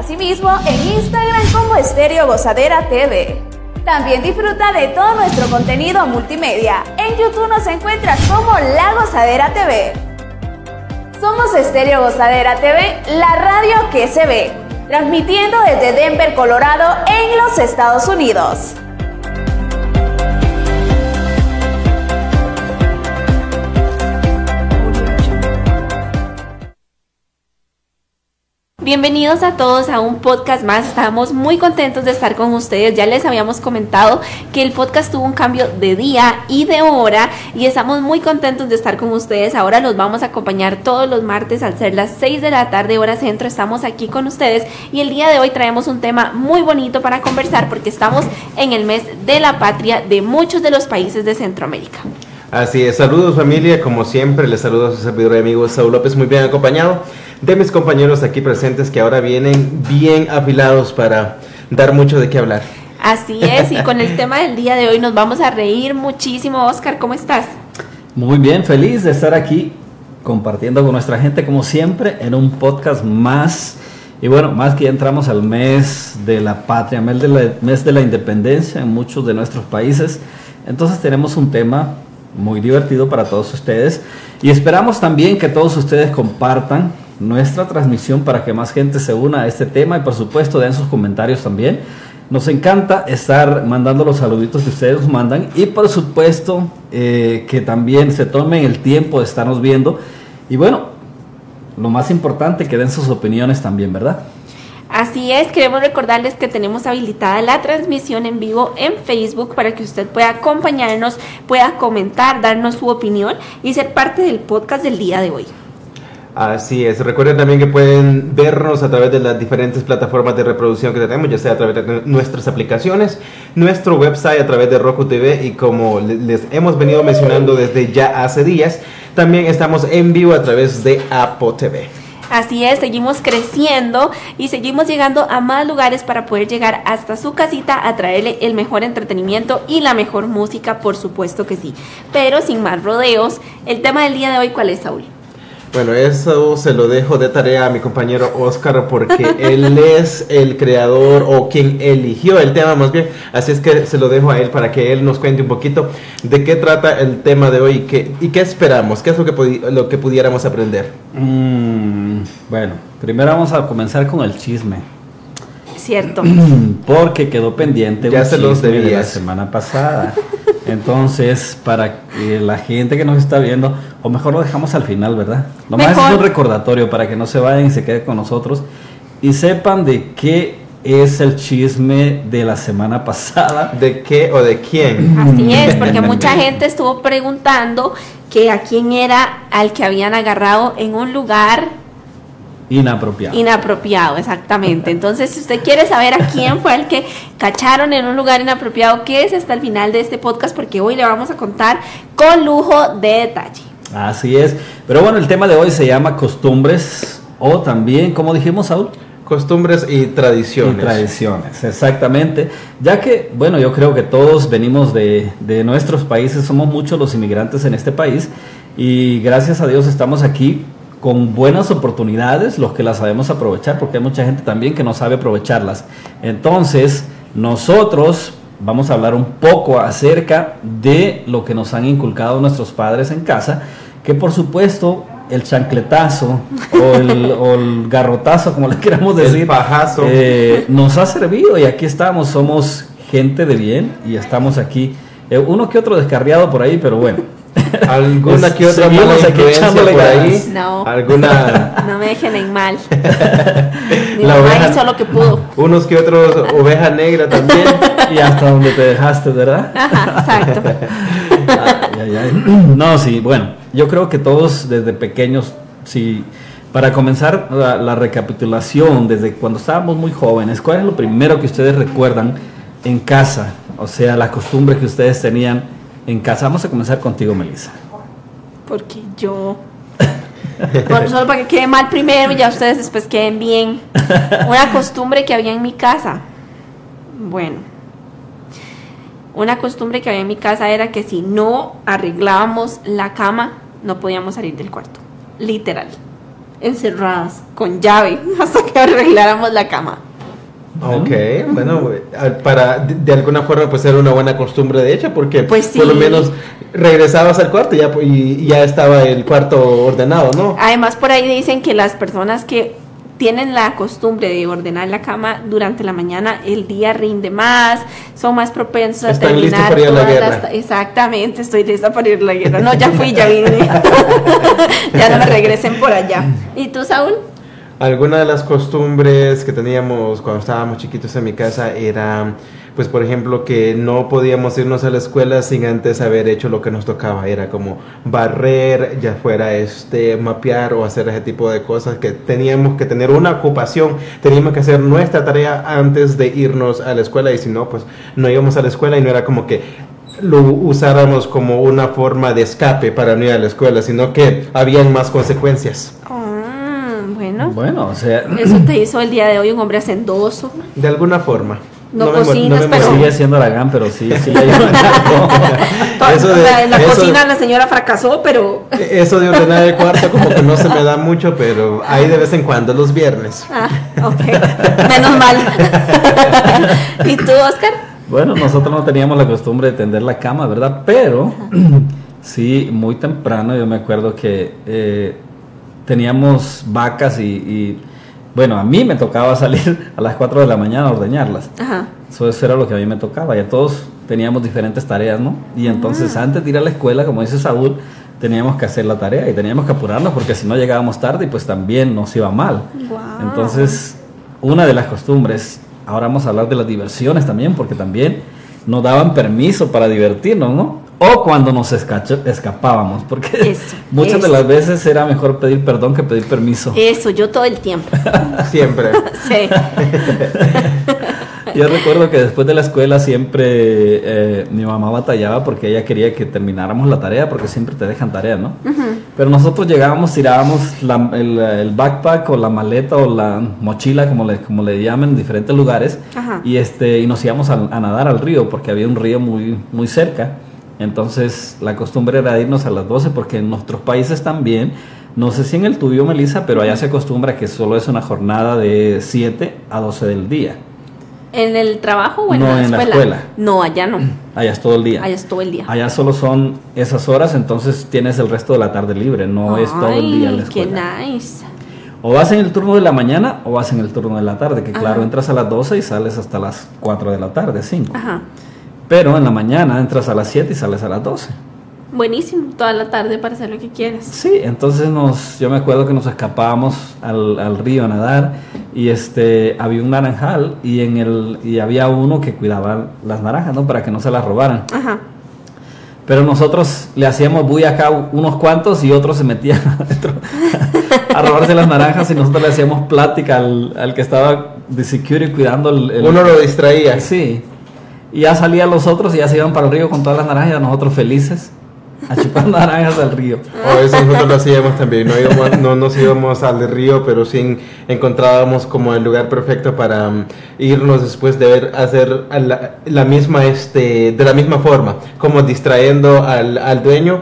Asimismo, en Instagram como Estéreo Gozadera TV. También disfruta de todo nuestro contenido multimedia. En YouTube nos encuentras como La Gozadera TV. Somos Estéreo Gozadera TV, la radio que se ve, transmitiendo desde Denver, Colorado, en los Estados Unidos. Bienvenidos a todos a un podcast más. Estamos muy contentos de estar con ustedes. Ya les habíamos comentado que el podcast tuvo un cambio de día y de hora y estamos muy contentos de estar con ustedes. Ahora los vamos a acompañar todos los martes al ser las 6 de la tarde hora centro. Estamos aquí con ustedes y el día de hoy traemos un tema muy bonito para conversar porque estamos en el mes de la patria de muchos de los países de Centroamérica. Así es, saludos familia, como siempre les saludo a su servidor y amigo Saúl López, muy bien acompañado de mis compañeros aquí presentes que ahora vienen bien afilados para dar mucho de qué hablar. Así es, y con el tema del día de hoy nos vamos a reír muchísimo. Oscar, ¿cómo estás? Muy bien, feliz de estar aquí compartiendo con nuestra gente como siempre en un podcast más. Y bueno, más que ya entramos al mes de la patria, mes de la, mes de la independencia en muchos de nuestros países. Entonces tenemos un tema muy divertido para todos ustedes. Y esperamos también que todos ustedes compartan nuestra transmisión para que más gente se una a este tema y por supuesto den sus comentarios también. Nos encanta estar mandando los saluditos que ustedes nos mandan y por supuesto eh, que también se tomen el tiempo de estarnos viendo. Y bueno, lo más importante, que den sus opiniones también, ¿verdad? Así es, queremos recordarles que tenemos habilitada la transmisión en vivo en Facebook para que usted pueda acompañarnos, pueda comentar, darnos su opinión y ser parte del podcast del día de hoy. Así es, recuerden también que pueden vernos a través de las diferentes plataformas de reproducción que tenemos, ya sea a través de nuestras aplicaciones, nuestro website a través de Roku TV y como les hemos venido mencionando desde ya hace días, también estamos en vivo a través de Apple TV. Así es, seguimos creciendo y seguimos llegando a más lugares para poder llegar hasta su casita a traerle el mejor entretenimiento y la mejor música, por supuesto que sí. Pero sin más rodeos, el tema del día de hoy, ¿cuál es, Saúl? Bueno, eso se lo dejo de tarea a mi compañero Oscar porque él es el creador o quien eligió el tema más bien. Así es que se lo dejo a él para que él nos cuente un poquito de qué trata el tema de hoy y qué, y qué esperamos, qué es lo que, lo que pudiéramos aprender. Mm, bueno, primero vamos a comenzar con el chisme. Cierto. Porque quedó pendiente ya se los de la semana pasada. Entonces, para que la gente que nos está viendo, o mejor lo dejamos al final, ¿verdad? Lo más es un recordatorio para que no se vayan y se queden con nosotros y sepan de qué es el chisme de la semana pasada. ¿De qué o de quién? Así es, porque mucha gente estuvo preguntando que a quién era al que habían agarrado en un lugar Inapropiado. Inapropiado, exactamente. Entonces, si usted quiere saber a quién fue el que cacharon en un lugar inapropiado, ¿qué es hasta el final de este podcast, porque hoy le vamos a contar con lujo de detalle. Así es. Pero bueno, el tema de hoy se llama costumbres o también, como dijimos, Saúl. Costumbres y tradiciones. Y tradiciones, exactamente. Ya que, bueno, yo creo que todos venimos de, de nuestros países, somos muchos los inmigrantes en este país y gracias a Dios estamos aquí con buenas oportunidades, los que las sabemos aprovechar, porque hay mucha gente también que no sabe aprovecharlas. Entonces, nosotros vamos a hablar un poco acerca de lo que nos han inculcado nuestros padres en casa, que por supuesto el chancletazo o el, garrotazo, como le queramos decir, eh, nos ha servido y aquí estamos, somos gente de bien y estamos aquí. Eh, uno que otro descarriado por ahí, pero bueno. ¿Alguna que otra mala influencia por ahí? No. ¿Alguna? No me dejen en mal. Mi la mamá oveja, hizo lo que pudo. Unos que otros, oveja negra también. y hasta donde te dejaste, ¿verdad? exacto. No, sí, bueno, yo creo que todos desde pequeños, sí. Para comenzar la, la recapitulación, desde cuando estábamos muy jóvenes, ¿cuál es lo primero que ustedes recuerdan en casa? O sea, la costumbre que ustedes tenían en casa. Vamos a comenzar contigo, Melissa. Porque yo. solo para que quede mal primero y ya ustedes después queden bien. Una costumbre que había en mi casa. Bueno. Una costumbre que había en mi casa era que si no arreglábamos la cama, no podíamos salir del cuarto. Literal. encerradas con llave hasta que arregláramos la cama. Ok, bueno, eh, para de, de alguna forma pues era una buena costumbre de hecho porque Pues por lo menos regresabas al cuarto y ya, y ya estaba el cuarto ordenado, ¿no? Además, por ahí dicen que las personas que tienen la costumbre de ordenar la cama durante la mañana, el día rinde más, son más propensos a Están terminar para ir a la guerra. las Exactamente, estoy lista para ir a la guerra. No, ya fui, ya vine. ya no me regresen por allá. ¿Y tú, Saúl? Alguna de las costumbres que teníamos cuando estábamos chiquitos en mi casa era, pues por ejemplo, que no podíamos irnos a la escuela sin antes haber hecho lo que nos tocaba. Era como barrer, ya fuera este, mapear o hacer ese tipo de cosas que teníamos que tener una ocupación, teníamos que hacer nuestra tarea antes de irnos a la escuela y si no, pues no íbamos a la escuela y no era como que lo usáramos como una forma de escape para no ir a la escuela, sino que habían más consecuencias. Ah, bueno, Bueno, o sea, eso te hizo el día de hoy un hombre hacendoso. De alguna forma. No mu- cocinas, me pero- sigue siendo Aragán, pero sí, sí poco. Eso O de- sea, en la eso- cocina la señora fracasó, pero... Eso de ordenar el cuarto como que no se me da mucho, pero ahí de vez en cuando, los viernes. Ah, ok. Menos mal. ¿Y tú, Oscar? Bueno, nosotros no teníamos la costumbre de tender la cama, ¿verdad? Pero sí, muy temprano yo me acuerdo que eh, teníamos vacas y, y, bueno, a mí me tocaba salir a las 4 de la mañana a ordeñarlas. Ajá. Eso, eso era lo que a mí me tocaba y a todos teníamos diferentes tareas, ¿no? Y entonces antes de ir a la escuela, como dice Saúl, teníamos que hacer la tarea y teníamos que apurarnos porque si no llegábamos tarde y pues también nos iba mal. Entonces, una de las costumbres, ahora vamos a hablar de las diversiones también, porque también nos daban permiso para divertirnos, ¿no? O cuando nos escacho- escapábamos, porque Eso, muchas de eso. las veces era mejor pedir perdón que pedir permiso. Eso, yo todo el tiempo. Siempre. Sí. Yo recuerdo que después de la escuela siempre eh, mi mamá batallaba porque ella quería que termináramos la tarea, porque siempre te dejan tarea, ¿no? Pero nosotros llegábamos, tirábamos la- el, el backpack o la maleta o la mochila, como le, como le llaman en diferentes lugares, Ajá. y, este, y nos íbamos a, a nadar al río, porque había un río muy, muy cerca. Entonces la costumbre era irnos a las 12, porque en nuestros países también, no sé si en el tuyo, Melissa, pero allá se acostumbra que solo es una jornada de 7 a 12 del día. ¿En el trabajo o en, No, la, en la escuela? escuela. No, allá no. Allá es todo el día. Allá es todo el día. Allá solo son esas horas, entonces tienes el resto de la tarde libre, no es todo el día en la Ay, qué escuela. nice. O vas en el turno de la mañana o vas en el turno de la tarde, que claro, entras a las 12 y sales hasta las 4 de la tarde, 5. Ajá. Pero en la mañana entras a las 7 y sales a las 12. Buenísimo, toda la tarde para hacer lo que quieras. Sí, entonces nos, yo me acuerdo que nos escapábamos al, al río a nadar y este había un naranjal y en el y había uno que cuidaba las naranjas, ¿no? Para que no se las robaran. Ajá. Pero nosotros le hacíamos bulla acá unos cuantos y otros se metían adentro a robarse las naranjas y nosotros le hacíamos plática al, al que estaba de security cuidando el... el- Uno lo distraía. Sí. Y ya salían los otros y ya se iban para el río con todas las naranjas y nosotros felices a chupar naranjas al río. O eso nosotros lo hacíamos también. No, íbamos- no nos íbamos al río, pero sí en- encontrábamos como el lugar perfecto para um, irnos después de ver hacer la, la misma, este, de la misma forma, como distrayendo al, al dueño.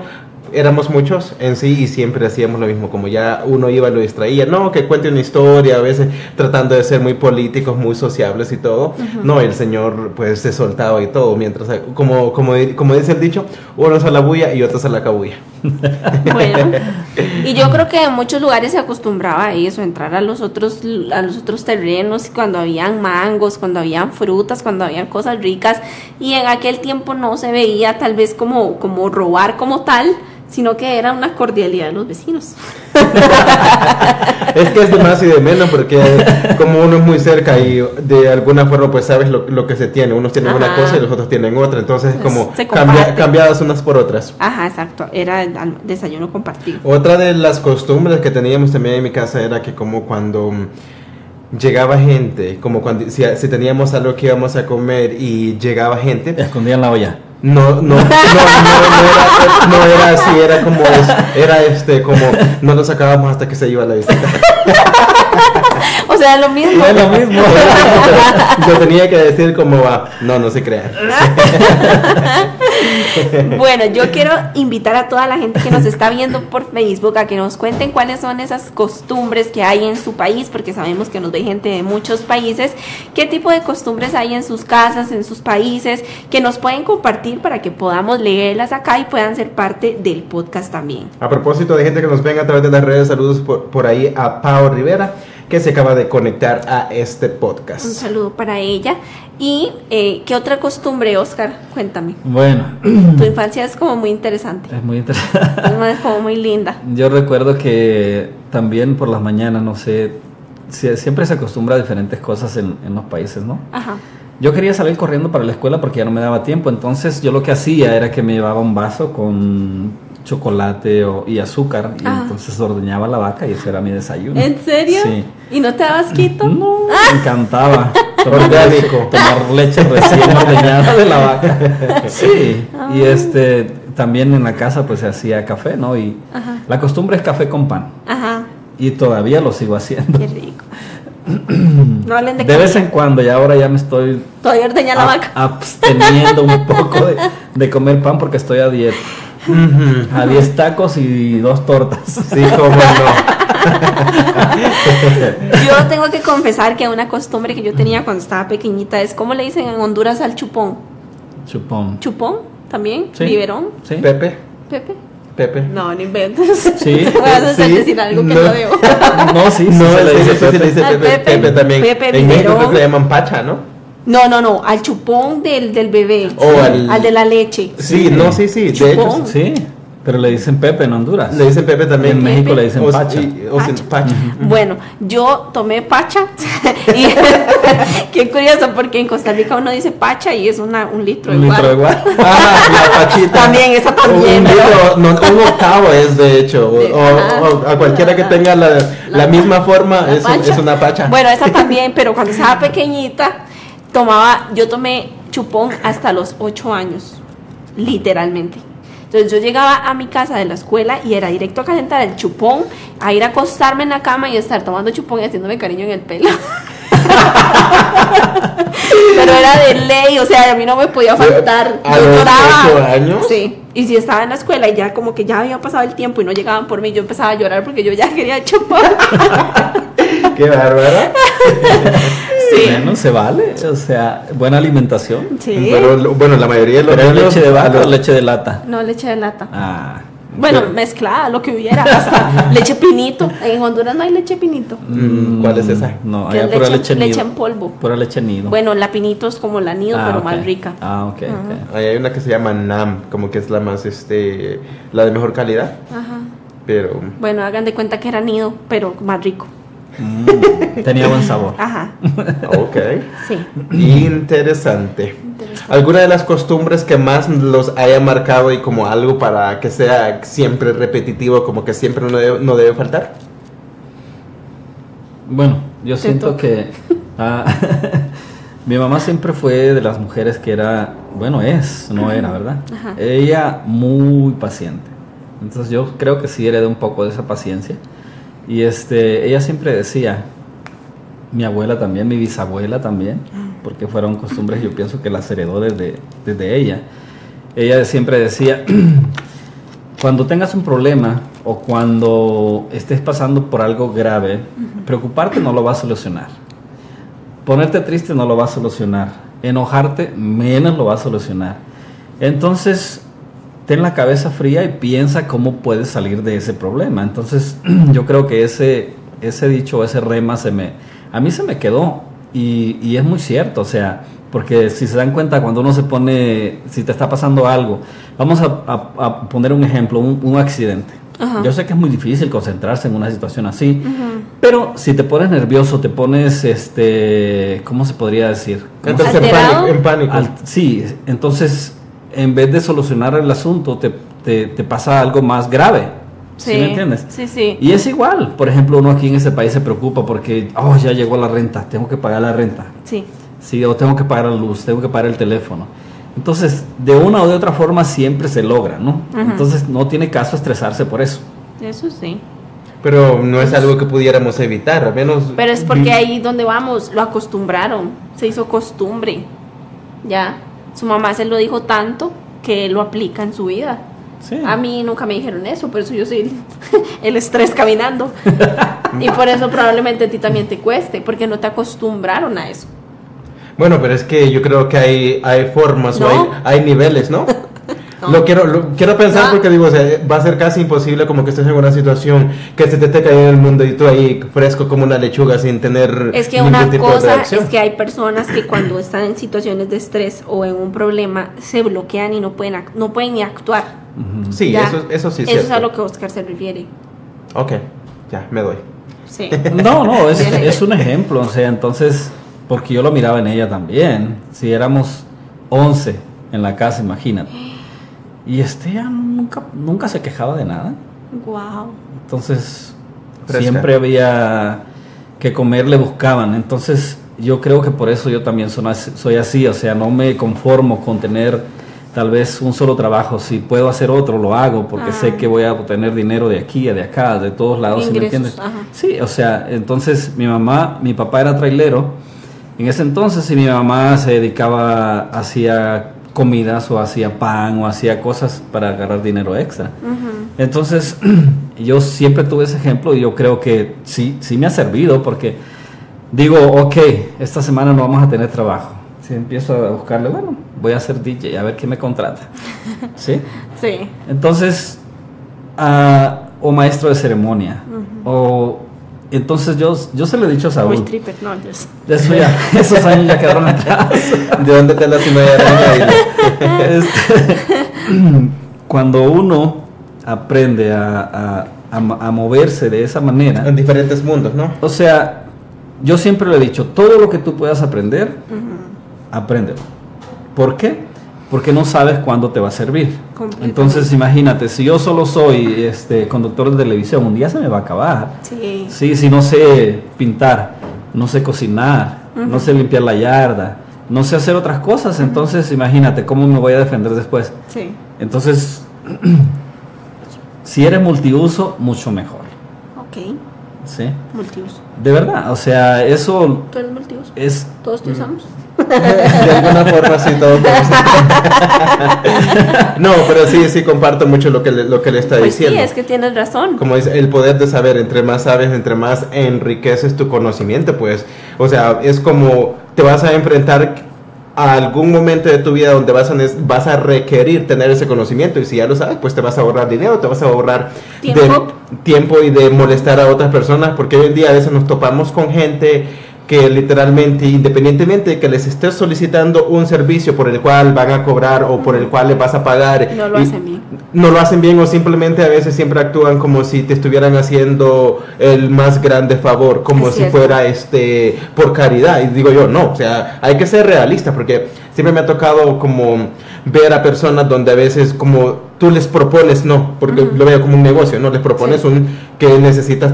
Éramos muchos en sí y siempre hacíamos lo mismo, como ya uno iba y lo distraía, no, que cuente una historia, a veces tratando de ser muy políticos, muy sociables y todo. No, el señor pues se soltaba y todo, mientras, como, como, como dice el dicho, unos a la bulla y otros a la cabulla. Bueno, y yo creo que en muchos lugares se acostumbraba a eso, entrar a los otros a los otros terrenos cuando habían mangos, cuando habían frutas, cuando habían cosas ricas y en aquel tiempo no se veía tal vez como como robar como tal, sino que era una cordialidad de los vecinos. Es que es de más y de menos porque como uno es muy cerca y de alguna forma pues sabes lo, lo que se tiene. Unos tienen una cosa y los otros tienen otra. Entonces es Pues, como cambia- cambiadas unas por otras. Ajá, exacto, era el desayuno compartido. Otra de las costumbres que teníamos también en mi casa era que como cuando mm, llegaba gente, como cuando si, si teníamos algo que íbamos a comer y llegaba gente, Escondían la olla. No, no, no, no, no era, no era así, era como, era este, como, no lo sacábamos hasta que se iba la visita. O sea, lo mismo. Es lo mismo. Lo tenía que decir como va. No, no se crean. Bueno, yo quiero invitar a toda la gente que nos está viendo por Facebook a que nos cuenten cuáles son esas costumbres que hay en su país, porque sabemos que nos ve gente de muchos países. ¿Qué tipo de costumbres hay en sus casas, en sus países, que nos pueden compartir para que podamos leerlas acá y puedan ser parte del podcast también? A propósito de gente que nos ven a través de las redes, saludos por, por ahí a Pau Rivera, que se acaba de conectar a este Un podcast. saludo para ella. ¿Y eh, qué otra costumbre, Oscar? Cuéntame. Bueno, Tu infancia es como muy interesante, es muy interesante. es como muy linda. Yo recuerdo que también por las mañanas, no sé, sie- siempre se acostumbra a diferentes cosas en, en los países, ¿no? Ajá. Yo quería salir corriendo para la escuela porque ya no me daba tiempo, entonces yo lo que hacía era que me llevaba un vaso con chocolate o- y azúcar y Ah. entonces ordeñaba la vaca y ese era mi desayuno. ¿En serio? Sí. ¿Y no te dabas quito? No, me encantaba. Tomar Orgánico. leche- Tomar leche recién ordeñada de la vaca. Sí. Y este también en la casa pues se hacía café, ¿no? Y Ajá. la costumbre es café con pan. Ajá. Y todavía lo sigo haciendo. Qué rico. No hablen de De vez en cuando, y ahora ya me estoy Todavía ordeña la vaca. absteniendo un poco de, de comer pan porque estoy a dieta. A 10 tacos y dos tortas. Sí, cómo no. Yo tengo que confesar que una costumbre que yo tenía cuando estaba pequeñita es, ¿cómo le dicen en Honduras al chupón? Chupón. ¿Chupón? ¿También? Sí. ¿Biberón? ¿Sí? Pepe, ¿Pepe? Pepe. No, no inventes. Sí, Te voy a hacer sí, decir algo que no. no, debo. No, sí, sí No, se le dice Pepe. le dice Pepe, Pepe. Pepe también. Pepe en México creo biberón. que le llaman pacha, ¿no? No, no, no, al chupón del, del bebé. O al- de la leche. Sí, no, sí, sí. De hecho, Chupón. Sí, pero le dicen Pepe en Honduras. le dicen Pepe también. En México le dicen O- Pacha. y- o sin- pacha. Bueno, yo tomé pacha y qué curioso porque en Costa Rica uno dice pacha y es una, un litro Un litro de igual. Ah, la pachita. También, esa también, Un, litro, no, un octavo es, de hecho. O, De- o- a cualquiera que tenga la, la, La misma forma, La es, pacha. es una pacha. Bueno, esa también, pero cuando estaba pequeñita, tomaba, yo tomé chupón hasta los 8 años, literalmente. Entonces yo llegaba a mi casa de la escuela y era directo a calentar el chupón, a ir a acostarme en la cama y estar tomando chupón y haciéndome cariño en el pelo. Pero era de ley, o sea, a mí no me podía faltar. ¿A Yo los lloraba. años? Sí. Y si estaba en la escuela y ya como que ya había pasado el tiempo y no llegaban por mí, yo empezaba a llorar porque yo ya quería chupón. Qué bárbara. Sí. Bueno, se vale. O sea, buena alimentación. Sí. Pero bueno, la mayoría de los ¿Pero es niños- leche de vaca o leche de lata? No, leche de lata. Ah. Bueno, pero- mezclada, lo que hubiera, hasta leche pinito. En Honduras no hay leche pinito. Mm, ¿Cuál es esa? No, hay es pura leche- leche nido. leche en polvo. Pura leche nido. Bueno, la pinito es como la nido, Ah, pero ok. más rica. Ah, ok, ok. Ahí hay una que se llama Nam, como que es la más, este, la de mejor calidad. Ajá. Pero, Bueno, hagan de cuenta que era nido, pero más rico. Mm, tenía buen sabor. Ajá. ok. Sí. Interesante. ¿Alguna de las costumbres que más los haya marcado y como algo para que sea siempre repetitivo, como que siempre no debe, no debe faltar? Bueno, yo Te siento que ah, mi mamá siempre fue de las mujeres que era, bueno, es, no era, ¿verdad? Ajá. Ella muy paciente. Entonces yo creo que sí heredé un poco de esa paciencia. Y este, ella siempre decía, mi abuela también, mi bisabuela también, porque fueron costumbres, yo pienso que las heredó desde, desde ella. Ella siempre decía, cuando tengas un problema o cuando estés pasando por algo grave, preocuparte no lo va a solucionar. Ponerte triste no lo va a solucionar. Enojarte menos lo va a solucionar. Entonces, ten la cabeza fría y piensa cómo puedes salir de ese problema. Entonces, yo creo que ese, ese dicho, ese rema, se me, a mí se me quedó. Y, y es muy cierto, o sea, porque si se dan cuenta, cuando uno se pone, si te está pasando algo, vamos a, a- a poner un ejemplo, un, un accidente. Ajá. Yo sé que es muy difícil concentrarse en una situación así, pero si te pones nervioso, te pones, este, ¿cómo se podría decir? ¿Cómo se- Entras en pánico. En pánico. al- sí, entonces en vez de solucionar el asunto, te, te- te pasa algo más grave. ¿Sí, me entiendes? Sí, sí. Y es igual, por ejemplo, uno aquí en ese país se preocupa porque, oh, ya llegó la renta, tengo que pagar la renta. Sí. Sí, o tengo que pagar la luz, tengo que pagar el teléfono. Entonces, de una o de otra forma siempre se logra, ¿no? Ujú. Entonces, no tiene caso estresarse por eso. Eso sí. Pero no es algo que pudiéramos evitar, al menos... Pero es porque ahí donde vamos lo acostumbraron, se hizo costumbre. Ya, su mamá se lo dijo tanto que lo aplica en su vida. Sí. A mí nunca me dijeron eso, por eso yo soy el estrés caminando. y por eso probablemente a ti también te cueste, porque no te acostumbraron a eso. Bueno, pero es que yo creo que hay, hay formas o hay niveles, ¿no? No. Lo quiero, lo quiero pensar No. porque digo, o sea, va a ser casi imposible como que estés en una situación que se te esté cayendo el mundo y tú ahí fresco como una lechuga sin tener Es que ningún una cosa es que hay personas que cuando están en situaciones de estrés o en un problema se bloquean y no pueden, no pueden ni actuar. Sí, Ya. eso, eso sí es Eso es cierto. a lo que Oscar se refiere. Ok, ya, me doy. Sí. No, no, es, es un ejemplo, o sea, entonces, porque yo lo miraba en ella también, si éramos 11 en la casa, imagínate. Y este ya nunca, nunca se quejaba de nada. wow. Entonces, Fresca. siempre había que comer, le buscaban. Entonces, yo creo que por eso yo también soy así, o sea, no me conformo con tener tal vez un solo trabajo. Si puedo hacer otro, lo hago, porque Ah. sé que voy a obtener dinero de aquí, de acá, de todos lados, ¿sí me entiendes? ajá. Sí, o sea, entonces mi mamá, mi papá era trailero en ese entonces y mi mamá se dedicaba, hacía comidas o hacía pan o hacía cosas para agarrar dinero extra. Entonces, yo siempre tuve ese ejemplo y yo creo que sí, sí me ha servido porque digo, ok, esta semana no vamos a tener trabajo. Si empiezo a buscarle, bueno, voy a ser DJ, a ver quién me contrata. ¿Sí? Sí. Entonces, ah, o maestro de ceremonia, o... Entonces yo, yo se lo he dicho a Saúl. stripper, no, Dios. Eso ya, esos años ya quedaron atrás. ¿De dónde te la cima de araña? Este, cuando uno aprende a, a- a- a moverse de esa manera, en diferentes mundos, ¿no? o sea, yo siempre le he dicho, todo lo que tú puedas aprender, apréndelo. ¿Por qué? Porque no sabes cuándo te va a servir. Entonces, imagínate, si yo solo soy este conductor de televisión, un día se me va a acabar. Sí. Sí, si no sé pintar, no sé cocinar, no sé limpiar la yarda, no sé hacer otras cosas, entonces imagínate cómo me voy a defender después. Sí. Entonces, si eres multiuso, mucho mejor. Ok. ¿Sí? Multiuso. De verdad, o sea, eso ¿Tú eres multiuso? es... ¿Todos te usamos? De alguna forma sí, todo No, pero sí, sí comparto mucho lo que le, lo que le está Pues sí, diciendo. es que tienes razón. Como dice, el poder de saber, entre más sabes, entre más enriqueces tu conocimiento, pues, o sea, es como te vas a enfrentar a algún momento de tu vida donde vas a, vas a requerir tener ese conocimiento y si ya lo sabes, pues te vas a ahorrar dinero, te vas a ahorrar Tiempo. de tiempo y de molestar a otras personas, porque hoy en día a veces nos topamos con gente que literalmente, independientemente de que les estés solicitando un servicio por el cual van a cobrar o por el cual les vas a pagar, No lo y- hacen bien. no lo hacen bien o simplemente a veces siempre actúan como si te estuvieran haciendo el más grande favor, como Es si cierto. fuera este por caridad. Y digo yo, no, o sea, hay que ser realista porque siempre me ha tocado como ver a personas donde a veces como tú les propones, no, porque lo veo como un negocio, no les propones Sí. un que necesitas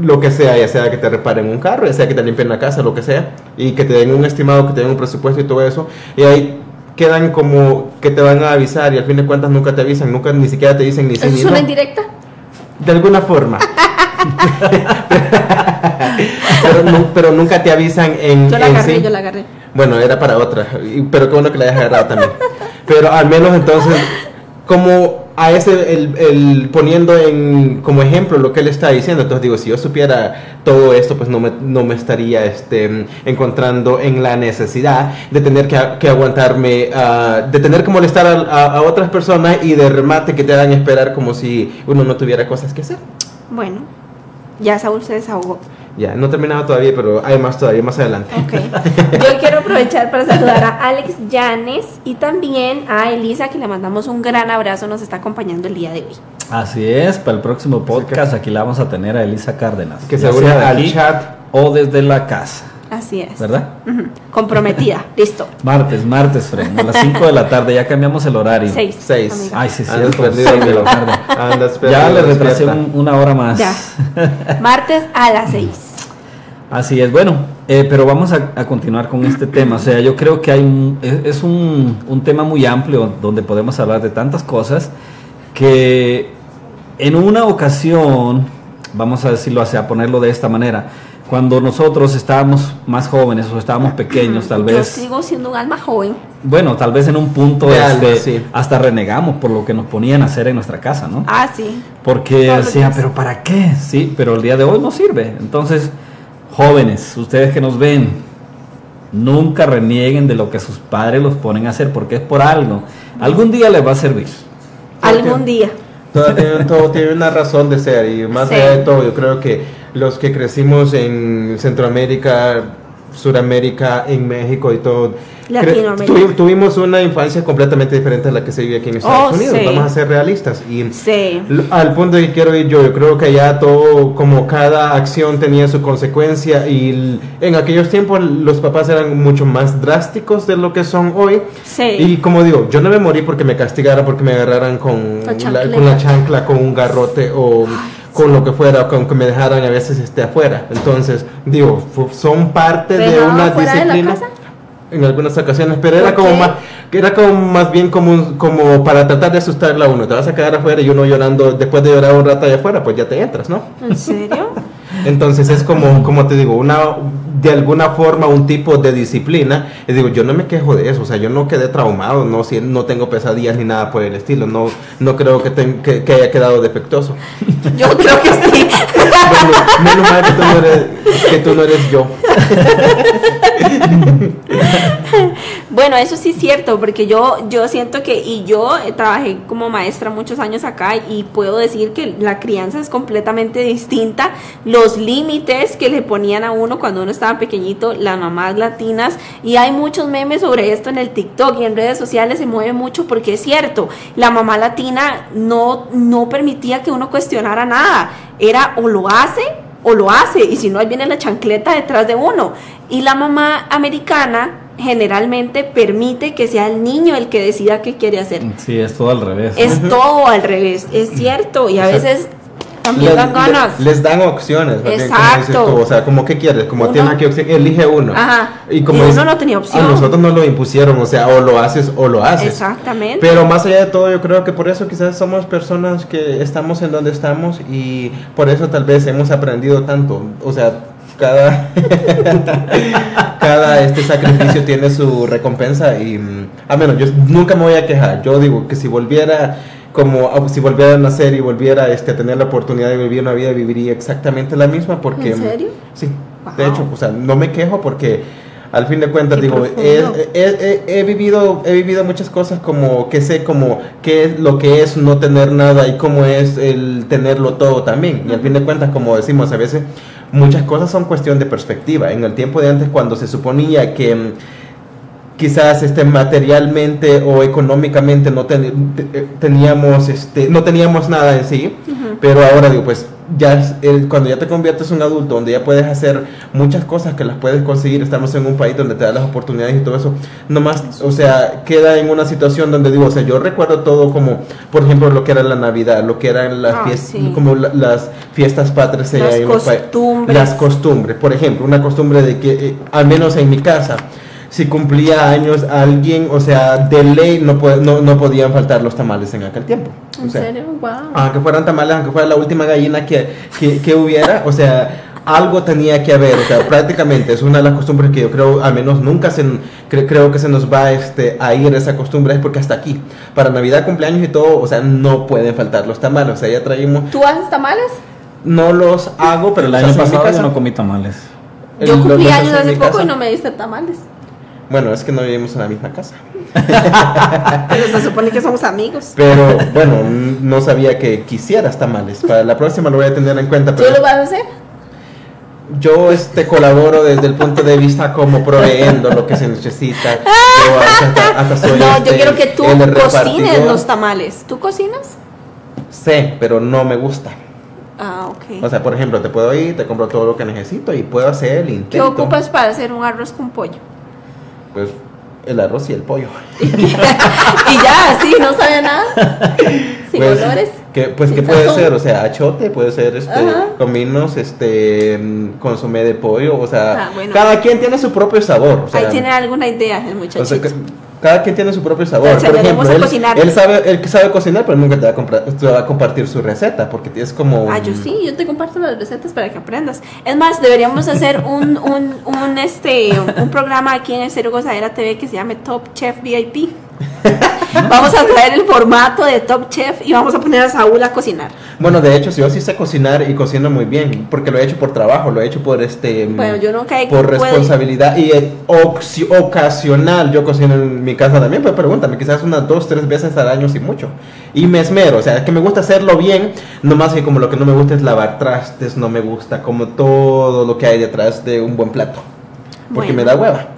lo que sea, ya sea que te reparen un carro, ya sea que te limpien la casa, lo que sea, y que te den un estimado, que te den un presupuesto y todo eso, y ahí quedan como que te van a avisar y al fin de cuentas nunca te avisan, nunca ni siquiera te dicen ni sí ¿Eso ni es una no. indirecta? De alguna forma. pero, nu- pero nunca te avisan en, Yo la en agarré, sí. yo la agarré. Bueno, era para otra, pero qué bueno que la hayas agarrado también. Pero al menos entonces, como a ese, el, el poniendo en como ejemplo lo que él está diciendo, entonces digo, si yo supiera todo esto, pues no me, no me estaría este, encontrando en la necesidad de tener que, que aguantarme, ah, de tener que molestar a, a- a otras personas y de remate que te hagan esperar como si uno no tuviera cosas que hacer. Bueno, ya Saúl se desahogó. Ya, no he terminado todavía, pero hay más todavía, más adelante. Ok. Yo quiero aprovechar para saludar a Alex Llanes y también a Elisa, que le mandamos un gran abrazo, nos está acompañando el día de hoy. Así es, para el próximo podcast aquí la vamos a tener a Elisa Cárdenas. Que se de al aquí chat. O desde la casa, Así es. ¿verdad? Comprometida. Listo. Martes, martes, Fren, a las 5 de la tarde, ya cambiamos el horario. Seis. Seis. amiga. Ay, sí, sí, perdido, Ya le retrasé un- una hora más. Ya. Martes a las 6. Así es, bueno, eh, pero vamos a, a continuar con este tema. O sea, yo creo que hay un, es, es un, un tema muy amplio donde podemos hablar de tantas cosas que en una ocasión vamos a decirlo así, a ponerlo de esta manera. Cuando nosotros estábamos más jóvenes o estábamos pequeños, tal Yo vez, sigo siendo un alma joven. bueno, tal vez en un punto De algo, este, sí. hasta renegamos por lo que nos ponían a hacer en nuestra casa, ¿no? Ah, sí. Porque decía, pero ¿para qué? Sí, pero el día de hoy no sirve. Entonces, jóvenes, ustedes que nos ven, nunca renieguen de lo que sus padres los ponen a hacer, porque es por algo. Algún día les va a servir. Algún día. Todo tiene, todo tiene una razón de ser y más Sí. allá de todo, yo creo que los que crecimos en Centroamérica, Suramérica, en México y todo, tuvi- tuvimos una infancia completamente diferente a la que se vive aquí en Estados Oh, Unidos. sí. Vamos a ser realistas y Sí. Al punto que quiero ir yo, yo creo que ya todo, como cada acción tenía su consecuencia y en aquellos tiempos los papás eran mucho más drásticos de lo que son hoy. Sí. Y como digo, yo no me morí porque me castigara, porque me agarraran con La con la chancla, con un garrote o con lo que fuera, o con que me dejaran a veces esté afuera. Entonces, digo, son parte ¿Te de una fuera de la disciplina. casa? En algunas ocasiones, pero era ¿Por como qué? más, que era como más bien como, como para tratar de asustarla a uno. Te vas a quedar afuera y uno llorando, después de llorar un rato allá afuera, pues ya te entras, ¿no? ¿En serio? Entonces es como, como te digo, una, de alguna forma un tipo de disciplina. Y digo, yo no me quejo de eso, o sea, yo no quedé traumado, no, si- no tengo pesadillas ni nada por el estilo, no, no creo que, que, que haya quedado defectuoso. Yo creo que sí. Bueno, menos mal que tú no eres, que tú no eres yo. Bueno, eso sí es cierto, porque yo, yo siento que, y yo eh, trabajé como maestra muchos años acá y puedo decir que la crianza es completamente distinta. Los límites que le ponían a uno cuando uno estaba pequeñito, las mamás latinas, y hay muchos memes sobre esto en el TikTok y en redes sociales se mueve mucho porque es cierto, la mamá latina no, no permitía que uno cuestionara nada. Era o lo hace o lo hace y si no ahí viene la chancleta detrás de uno y la mamá americana generalmente permite que sea el niño el que decida qué quiere hacer Sí, es todo al revés. es todo al revés es cierto y a veces también Les, dan ganas les- les dan opciones. Exacto. tú, o sea, como qué quieres, como tiene que opción, elige uno. Ajá. Y como Y uno no tenía opción. A nosotros nos lo impusieron, o sea, o lo haces o lo haces. exactamente Pero más allá de todo, yo creo que por eso quizás somos personas que estamos en donde estamos y por eso tal vez hemos aprendido tanto. O sea, cada, cada este sacrificio tiene su recompensa y mm, a menos yo nunca me voy a quejar. Yo digo que si volviera como ah, si volviera a nacer y volviera este, a tener la oportunidad de vivir una vida, viviría exactamente la misma porque... ¿En serio? Sí, de hecho, o sea, no me quejo porque al fin de cuentas Qué digo, he, profundo. he- he- he vivido he vivido muchas cosas como que sé como qué es lo que es no tener nada y cómo es el tenerlo todo también. Y al fin de cuentas, como decimos a veces, muchas cosas son cuestión de perspectiva. En el tiempo de antes cuando se suponía que mm, quizás este materialmente o económicamente no ten- eh, teníamos este no teníamos nada en sí pero ahora digo pues ya cuando ya te conviertes en un adulto donde ya puedes hacer muchas cosas que las puedes conseguir estamos en un país donde te da las oportunidades y todo eso nomás o sea queda en una situación donde digo o sea yo recuerdo todo como por ejemplo lo que era la navidad lo que eran las Ah, fiestas sí. como la- las fiestas patrias Las en los costumbres. las costumbres por ejemplo una costumbre de que eh, al menos en mi casa si cumplía años alguien, o sea, de ley no, puede- no, no podían faltar los tamales en aquel tiempo. O en sea, serio wow Aunque fueran tamales, aunque fuera la última gallina que, que, que hubiera, o sea, algo tenía que haber, o sea, prácticamente es una de las costumbres que yo creo, al menos nunca se, cre- creo que se nos va este, a ir esa costumbre, es porque hasta aquí, para Navidad, cumpleaños y todo, o sea, no pueden faltar los tamales, o sea, ya traímos, ¿tú haces tamales? no los hago, pero el año pasado yo no comí tamales. Yo cumplí años hace poco casa. y no me diste tamales Bueno, es que no vivimos en la misma casa. pero se supone que somos amigos Pero bueno, no sabía que quisieras tamales. Para la próxima lo voy a tener en cuenta. ¿tú lo vas a hacer? yo este colaboro desde el punto de vista como proveyendo lo que se necesita. Yo hasta, hasta soy no este, yo quiero que tú cocines los tamales ¿tú cocinas? Sé, pero no me gusta. ah ok O sea, por ejemplo, te puedo ir, te compro todo lo que necesito y puedo hacer el ¿qué intento. ocupas para hacer un arroz con pollo? Pues el arroz y el pollo. y ya, sí, no sabía nada. Sin Pues, olores. Que, pues, ¿qué puede ser? O sea, achote, puede ser este, Ajá. cominos, este, consomé de pollo, o sea, Ah, bueno. cada quien tiene su propio sabor. O sea, Ahí tiene alguna idea el o muchachito. sea, que- Cada quien tiene su propio sabor. Por ejemplo, él, cocinar. él sabe, él sabe cocinar, pero nunca te va, a te va a compartir su receta, porque es como... Ah, yo sí, yo te comparto las recetas para que aprendas. Es más, deberíamos hacer un, un, un, este, un programa aquí en el Cero Gozadera TV que se llame Top Chef VIP. Vamos a traer el formato de Top Chef y vamos a poner a Saúl a cocinar. Bueno, de hecho, yo sí sé cocinar y cocino muy bien, porque lo he hecho por trabajo, lo he hecho por este... Bueno, yo nunca he por responsabilidad y eh, ocasional yo cocino en mi casa también pues pregúntame quizás unas dos tres veces al año si mucho y me esmero o sea es que me gusta hacerlo bien nomás que como lo que no me gusta es lavar trastes no me gusta como todo lo que hay detrás de un buen plato porque Bueno. me da hueva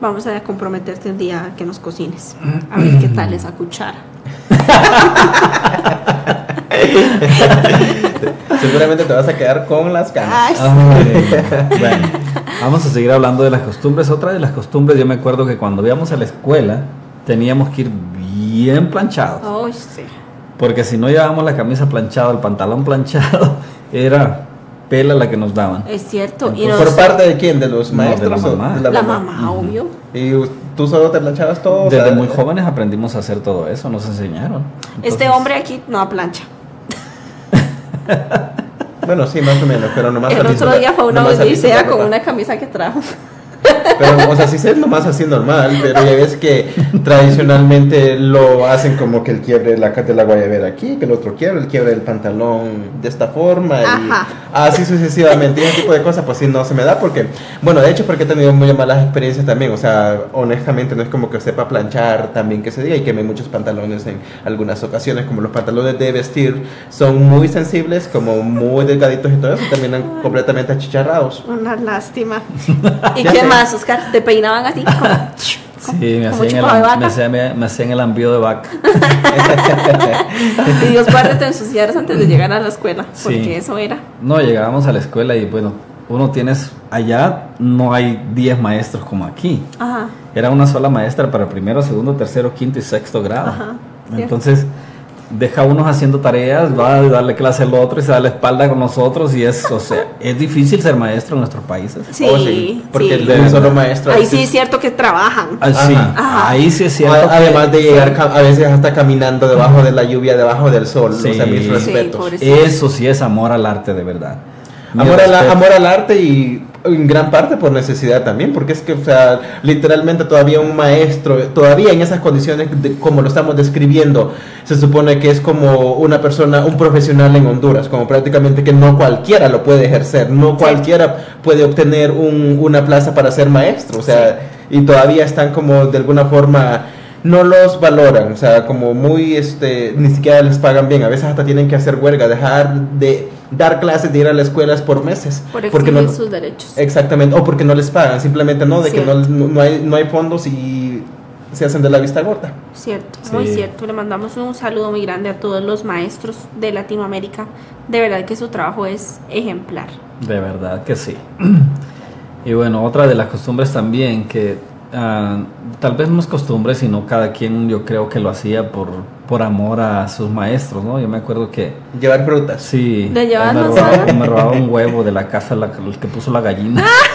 Vamos a comprometerte un día a que nos cocines. A ver qué tal esa cuchara. seguramente te vas a quedar con las ganas Ay, Ay, bueno, vamos a seguir hablando de las costumbres. Otra de las costumbres, yo me acuerdo que cuando íbamos a la escuela teníamos que ir bien planchados. Ay, sí. Porque si no llevábamos la camisa planchada, el pantalón planchado, era pela la que nos daban. Es cierto. Y Entonces, nos- por parte de quién de los No, de maestros la o mamá. de la mamá, obvio. y tú solo te planchabas todo o Desde sea, muy jóvenes aprendimos a hacer todo eso, nos enseñaron. Este Entonces, hombre aquí no plancha. Bueno sí más o menos pero nomás El otro día fue una odisea con una camisa que trajo. Pero, o sea, sí es nomás así normal, pero ya ves que tradicionalmente lo hacen como que el quiebre la, de la guayabera aquí, que el otro quiebre, el quiebre del pantalón de esta forma, y Ajá. así sucesivamente. Y ese tipo de cosas, pues sí, no se me da porque, bueno, de hecho, porque he tenido muy malas experiencias también. O sea, honestamente, no es como que sepa planchar también que se diga y quemé muchos pantalones en algunas ocasiones, como los pantalones de vestir son muy sensibles, como muy delgaditos y todo eso, y terminan completamente achicharrados. Una lástima. ¿Y qué sé. Más, Oscar? ¿Te peinaban así? Como, Sí, me hacían, el, chupado de vaca. me, hacían, me- me hacían el envío de vaca. Y Dios guarde te ensuciaras antes de llegar a la escuela. Sí. Porque eso era. No, llegábamos a la escuela y bueno, uno tienes, allá no hay 10 maestros como aquí. Ajá. Era una sola maestra para primero, segundo, tercero, quinto y sexto grado. Ajá, cierto. Deja a unos haciendo tareas, va a darle clase al otro y se da la espalda con nosotros y es, o sea, es difícil ser maestro en nuestros países. Sí, Oh, sí, porque sí. el solo maestro. Ahí sí es cierto que trabajan. Ah, sí, Ajá. ahí sí es cierto. Que- Además de llegar a veces hasta caminando debajo de la lluvia, debajo del sol. Sí. O sea, mis respetos. Eso sí es amor al arte de verdad. Amor, amor al arte y en gran parte por necesidad también, porque es que, o sea, literalmente todavía un maestro, todavía en esas condiciones de- como lo estamos describiendo, se supone que es como una persona, un profesional en Honduras, como prácticamente que no cualquiera lo puede ejercer, no cualquiera puede obtener un- una plaza para ser maestro, o sea, y todavía están como de alguna forma no los valoran, o sea, como muy, este, ni siquiera les pagan bien, a veces hasta tienen que hacer huelga, dejar de dar clases, de ir a las escuelas por meses, Por porque no, sus derechos. exactamente, o porque no les pagan, simplemente no, de que no, no, hay, no hay fondos y se hacen de la vista gorda. Cierto, muy cierto. Le mandamos un saludo muy grande a todos los maestros de Latinoamérica. De verdad que su trabajo es ejemplar. De verdad que sí. Y bueno, otra de las costumbres también que ah, tal vez no es costumbre, sino cada quien yo creo que lo hacía por, por amor a sus maestros, ¿no? Yo me acuerdo que Llevar frutas. sí, ¿Le llevaban me, robaba, me robaba un huevo de la casa la, el que puso la gallina.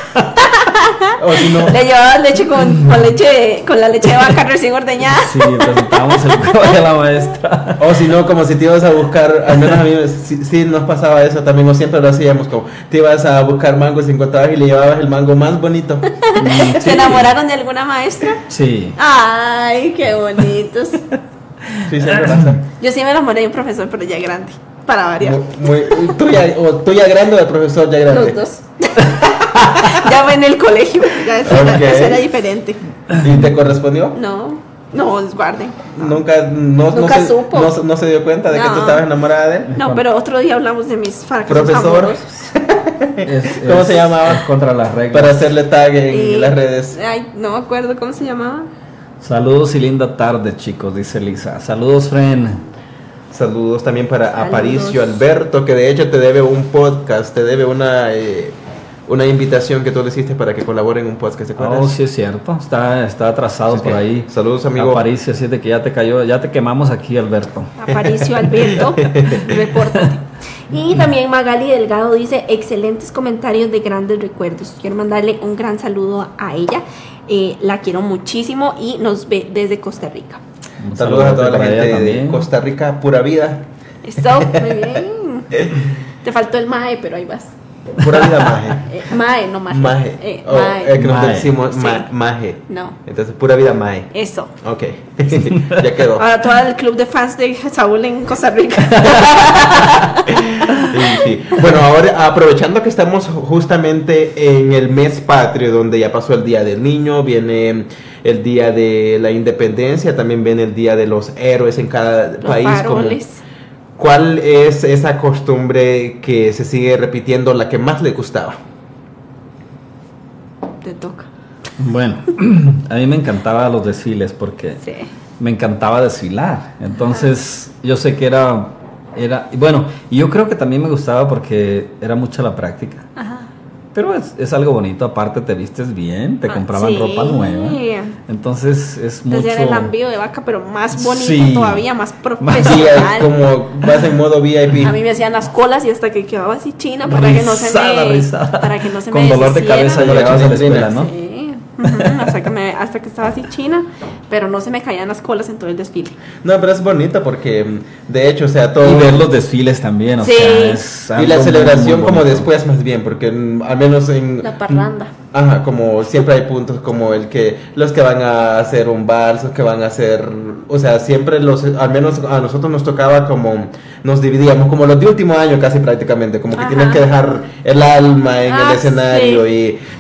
O si no, Le llevabas leche con, con leche con la leche de vaca recién ordeñada. Sí, presentábamos el huevo de la maestra. o si no, como si te ibas a buscar, al menos a mí sí, sí nos pasaba eso también, o siempre lo hacíamos, como te ibas a buscar mangos y encontrabas y le llevabas el mango más bonito. Mm, ¿Se sí. enamoraron de alguna maestra? Sí. Ay, qué bonitos. Sí, siempre pasa. Yo sí me enamoré de un profesor, pero ya grande. Para variar. Muy, muy- tuya, o tuya grande o el profesor ya grande. Los dos. ya fue en el colegio. Ya eso, era- Ok. eso era diferente. ¿Y te correspondió? No, no, guarden. Nunca, no, no Nunca se, supo. No, se- no se dio cuenta de que No. tú estabas enamorada de él. No, pero otro día hablamos de mis fracasos Profesor. Es- ¿Cómo es- se llamaba? Contra las reglas. Para hacerle tag en Y- las redes. Ay, no me acuerdo cómo se llamaba. Saludos y linda tarde, chicos, dice Lisa. Saludos, Fren. Saludos también para Saludos. Aparicio Alberto, que de hecho te debe un podcast, te debe una, eh, una invitación que tú le hiciste para que colabore en un podcast, ¿te acuerdas? Oh, sí es cierto. Está, está atrasado por ahí. saludos, amigo. Aparicio, así de que ya te cayó, ya te quemamos aquí, Alberto. Aparicio Alberto, repórtate. Y también Magali Delgado dice, excelentes comentarios de grandes recuerdos. Quiero mandarle un gran saludo a ella. Eh, la quiero muchísimo y nos ve desde Costa Rica. Un Saludos a toda la gente de. Costa Rica, pura vida. Eso, muy bien. Te faltó el mae, pero ahí vas. Pura vida maje. Eh, mae, no maje. Maje. Eh, Oh, mae. es que nosotros Maje. decimos ma- Sí. maje. No, Entonces, pura vida maje. eso. Ok. ya quedó. Ahora todo el club de fans de Saúl en Costa Rica. Sí, sí. Bueno, ahora aprovechando que estamos justamente en el mes patrio, donde ya pasó el Día del Niño, viene el Día de la Independencia, también viene el Día de los Héroes en cada Los país. como- faroles. ¿Cuál es esa costumbre que se sigue repitiendo, la que más le gustaba? Te toca. Bueno, a mí me encantaban los desfiles porque Sí. me encantaba desfilar. Entonces, yo sé que era, era, y bueno, y yo creo que también me gustaba porque era mucha la práctica. Ajá. Pero es, es algo bonito, aparte te vistes bien, te Ah, compraban sí. ropa nueva. Entonces es mucho... Entonces era el envío de vaca, pero más bonito Sí. todavía, más Sí, profesional. como vas en modo VIP. A mí me hacían las colas y hasta que quedaba así china para que no se Rizada, me rizada. para que no se Con me dolor de cabeza llegabas a la escuela. ¿no? Sí. Hasta que me hasta que estaba así china, pero no se me caían las colas en todo el desfile. No, pero es bonito porque, mm, de hecho, o sea, todo... Y ver los desfiles también, o Sí. sea, es Y la muy, celebración muy como bonito. después más bien, porque mm, al menos en... La parranda. Ajá, como siempre hay puntos como el que los que van a hacer un vals, los que van a hacer, o sea, siempre los, al menos a nosotros nos tocaba como, nos dividíamos como los de último año casi prácticamente, como que Ajá. tienes que dejar el alma en Ah, el escenario sí.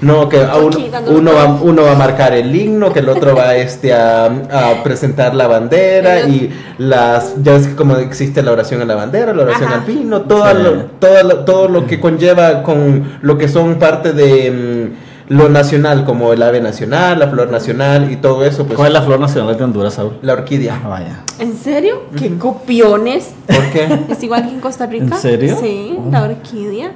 y no, que a uno, uno, va, uno va a marcar el himno, que el otro va este, a, a presentar la bandera y las, ya ves que como existe la oración a la bandera, la oración Ajá. al pino, todo, Sí. lo, todo, lo, todo lo que conlleva con lo que son parte de mm, lo nacional, como el ave nacional, la flor nacional y todo eso, pues ¿Cuál es la flor nacional de Honduras, Saúl? la orquídea. Ah, vaya. ¿En serio? ¿Qué copiones? ¿Por qué? ¿Es igual que en Costa Rica? ¿En serio? Sí, Oh. la orquídea.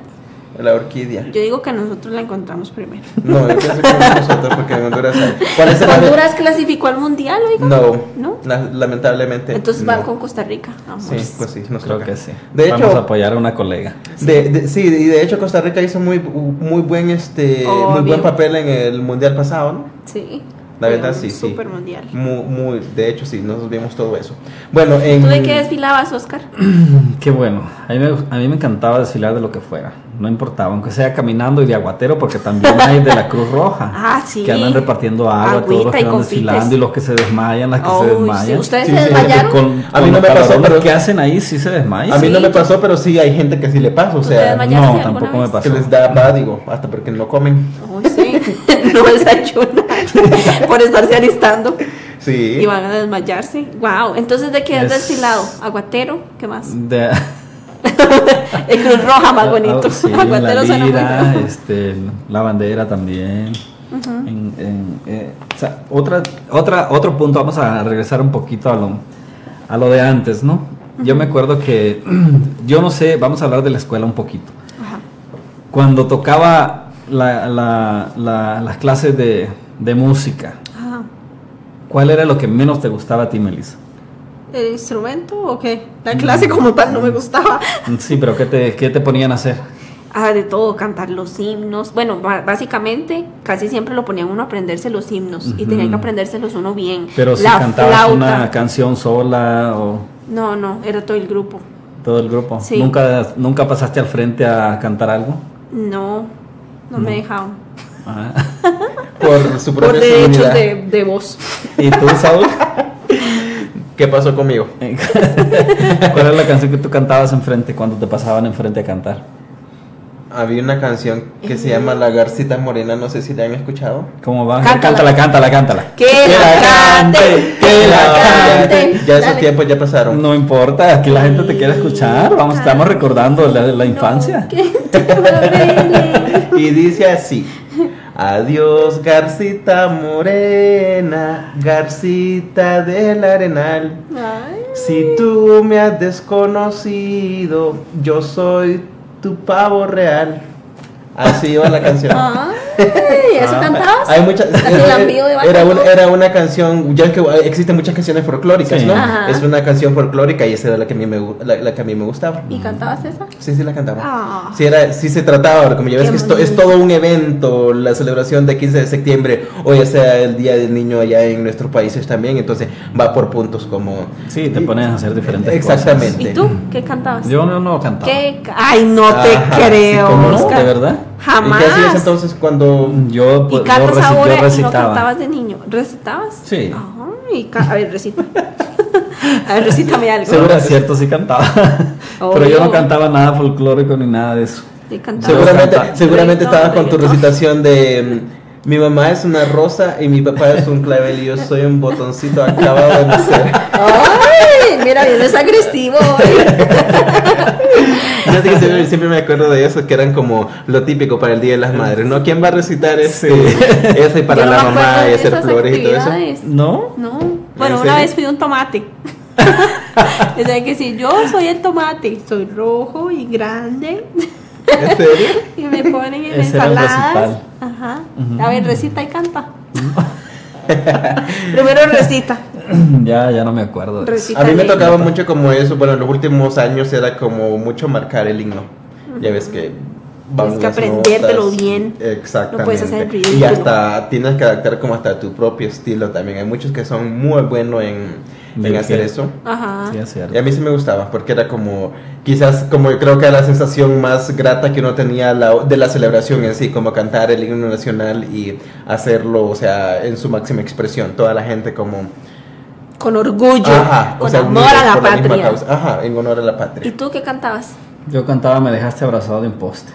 La orquídea. Yo digo que nosotros la encontramos primero. No, yo pienso que no nosotros, porque en Honduras hay. ¿Cuál es el? ¿Honduras clasificó al mundial, oiga? No, ¿No? la- lamentablemente. Entonces no. van con Costa Rica. Vamos. Sí, pues sí, nos Creo toca. que sí. De Vamos a apoyar a una colega. de, de- sí, y de hecho Costa Rica hizo muy, muy buen este muy Obvio. buen papel en el mundial pasado, ¿no? Sí. La verdad, sí, sí. Super mundial. Muy, muy, de hecho sí, nosotros vimos todo eso. Bueno, en ¿Tú de qué desfilabas, Oscar? Qué bueno. A mí, me, a mí me encantaba desfilar de lo que fuera. No importaba, aunque sea caminando y de aguatero, porque también hay de la Cruz Roja. Ah, sí. Que andan repartiendo agua, todos los Agüita que confites. desfilando y los que se desmayan, las que se Uy, sí. desmayan. ¿Ustedes Sí, se sí, desmayaron? Con, A mí no me pasó, pero- que hacen ahí sí se desmayan. A mí no me pasó, pero sí hay gente que sí le pasa, o ¿Tú te sea, no, tampoco me pasó. que les da pádigo, hasta porque no comen. Uy, sí. no desayunan por estarse alistando Sí. y van a desmayarse. Wow. Entonces, ¿de qué has Es- desfilado? ¿Aguatero? ¿Qué más? De- El Cruz Roja más bonito. Ah, Sí, la lira, este, la bandera también. Ujú. En- en- eh, o sea, otra, otra, otro punto, vamos a regresar un poquito a lo, a lo de antes, ¿no? Yo me acuerdo que, yo no sé, vamos a hablar de la escuela un poquito. Cuando tocaba la- la- la- las clases de, de música. ¿cuál era lo que menos te gustaba a ti, Melissa? ¿El instrumento o qué? La clase como tal no me gustaba. Sí, pero ¿qué te, qué te ponían a hacer? Ah, de todo, cantar los himnos. Bueno, básicamente casi siempre lo ponían uno a aprenderse los himnos y tenía que aprendérselos uno bien. Pero si La cantabas flauta. una canción sola o No, no, era todo el grupo. todo el grupo. Sí. ¿Nunca, ¿Nunca pasaste al frente a cantar algo? No, no me dejaban. Ah. Por su Por propia derechos seguridad. de, de voz. ¿Y tú, Saúl? ¿Qué pasó conmigo? ¿Cuál era la canción que tú cantabas enfrente cuando te pasaban enfrente a cantar? Había una canción que se llama La Garcita Morena, no sé si la han escuchado. ¿Cómo va? Cántala. Cántala, cántala, cántala. ¡Que la cante! que la cante! Ya esos tiempos ya pasaron. No importa, aquí la gente te quiere escuchar. Vamos, estamos recordando la, la infancia. No, que te duele. Y dice así. Adiós, Garcita Morena, Garcita del Arenal. Ay. Si tú me has desconocido, yo soy tu pavo real. Así va la canción. Ay. Ay, ¿Eso Ah, cantabas? Hay muchas. Era, Bacalao. una, era una canción. Ya que existen muchas canciones folclóricas, Sí. ¿no? Ajá. Es una canción folclórica y esa era la que a mí me, la, la que a mí me gustaba. ¿Y cantabas esa? Sí, sí, la cantaba. Ah. Sí, era, sí se trataba, como ya ves que esto, es todo un evento, la celebración de 15 de septiembre, o ya sea el Día del Niño allá en nuestros países también, entonces va por puntos como... Sí, te y- pones a hacer diferentes Exactamente. ¿Y tú? ¿Qué cantabas? Yo no, no cantaba. ¿Qué? Ay, no te Ajá, creo. sí. Oscar. ¿De verdad? Jamás. ¿Y qué hacías entonces cuando... Yo, ¿Y pues, yo, cantas reci- yo ahora y no recitaba. cantabas de niño? ¿Recitabas? Sí. Ay, a ver, recita. a ver, recítame algo. Seguro es cierto, sí cantaba. Pero yo no cantaba nada folclórico ni nada de eso. Sí, cantabas. Seguramente, canta- seguramente estabas con tu recitación de... Mi mamá es una rosa y mi papá es un clavel y yo soy un botoncito acabado de nacer. Ay, mira, bien es agresivo. Fíjate que siempre, siempre me acuerdo de eso, que eran como lo típico para el Día de las Madres, ¿no? ¿Quién va a recitar este, ese para no la mamá y de hacer flores y todo eso? ¿No? No. Bueno, ¿En una serio? vez fui un tomate. o sea que si yo soy el tomate, soy rojo y grande. ¿En serio? Y me ponen en Ese era el ensaladas. Ajá. A ver, recita y canta. Primero recita. ya, ya no me acuerdo. Recita. A mí me tocaba mucho como eso, bueno, en los últimos años era como mucho marcar el himno. Ya ves que Tienes que aprendértelo notas. bien. Exactamente. No puedes hacer el y hasta tienes que adaptar como hasta tu propio estilo también. Hay muchos que son muy buenos en, en ¿De hacer eso. Ajá. Sí, es cierto. Y a mí sí me gustaba, porque era como, quizás como yo creo que era la sensación más grata que uno tenía la- de la celebración en sí, como cantar el himno nacional y hacerlo, o sea, en su máxima expresión, toda la gente como... Con orgullo. Ajá, con o sea, unidos a la patria. causa. Ajá, en honor a la ¿Y patria. tú qué cantabas? Yo cantaba Me dejaste abrazado de un poste.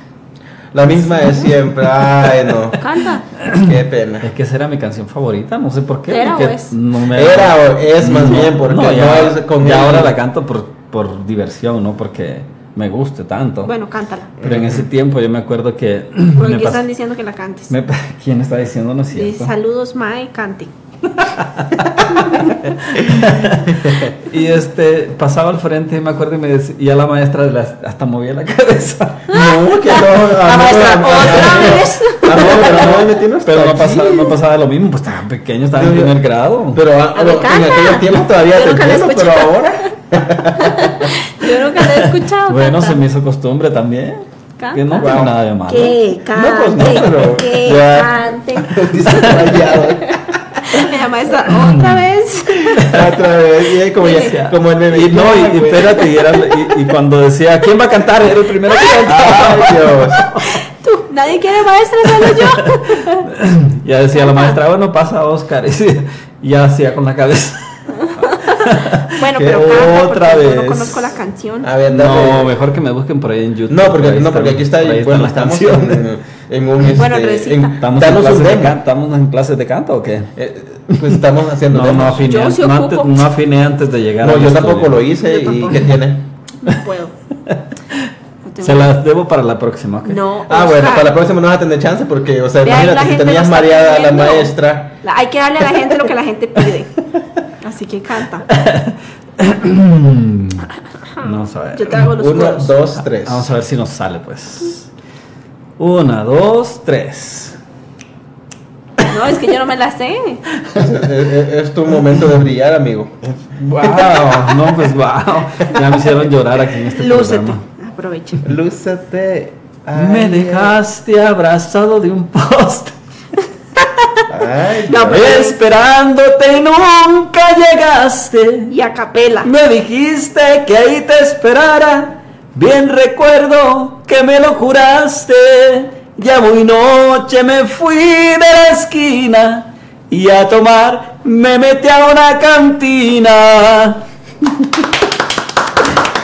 La misma de siempre, ay no, Canta. qué pena. Es que esa era mi canción favorita, no sé por qué. ¿Era o es? No me... Era o es más bien, porque no, ya, es con ya ahora la canto por, por diversión, no porque me guste tanto. Bueno, cántala. Pero en ese tiempo yo me acuerdo que... Porque me están diciendo que la cantes. me ¿Quién está diciendo no es Sí, cierto? saludos, Mae, cante. Y este, pasaba al frente y me acuerdo y me decía, y a la maestra la- hasta movía la cabeza. No, que no. La ah, maestra, ah, otra vez. ah, pero no pasaba, no pasaba lo mismo, pues estaba pequeño, estaba en primer grado. Pero ah, A ver, en canta. aquellos tiempos todavía te entiendo, pero ahora. Yo nunca la he escuchado. Bueno, cantar. se me hizo costumbre también. Canta. Que no tiene Wow. nada de malo. Que cante, No, pues no, pero que ya. cante. La maestra, otra vez. Otra vez. Y ahí como, ya, Decía- como el meme. Y no, y, y espérate, y, era- y- y cuando decía, ¿quién va a cantar? Era el primero que cantaba. Ay, Dios. Tú, nadie quiere maestra, solo yo. Ya decía la maestra, bueno, pasa Oscar. Y, ya hacía con la cabeza. Bueno, Que pero canta otra yo vez. no conozco la canción. A ver, No, mejor que me busquen por ahí en YouTube. No, porque, por no, porque aquí está, ahí bueno, están las estamos canciones. en, en un... Bueno, este, en- ¿Estamos en, clases de demo. can- ¿Estamos en clases de canto o qué? Eh, pues estamos haciendo No, no demos. afiné, Yo an- sí no, ocupo. antes, no afiné antes de llegar No, yo estudio. tampoco lo hice Yo y. ¿qué tiene? No puedo. Se las debo para la próxima, ¿ok? No. Ah, bueno, para la próxima no vas a tener chance porque, o sea, imagínate si gente tenías mareada a la maestra. La- hay que darle a la gente lo que la gente pide. Así que canta. Vamos a ver. Yo te hago los Uno, coros. dos, tres. Vamos a ver si nos sale, pues. Una, dos, tres. No, es que yo no me la sé. Es, es- es tu momento de brillar, amigo. ¡Wow! No, pues wow. Ya me hicieron llorar aquí en este Lúcete. programa. Aproveche. Lúcete. Me dejaste abrazado de un poste, Ay, No, pero- esperándote y nunca llegaste. Y a capela. Me dijiste que ahí te esperara. Bien recuerdo que me lo juraste. Ya muy noche me fui de la esquina y a tomar me metí a una cantina.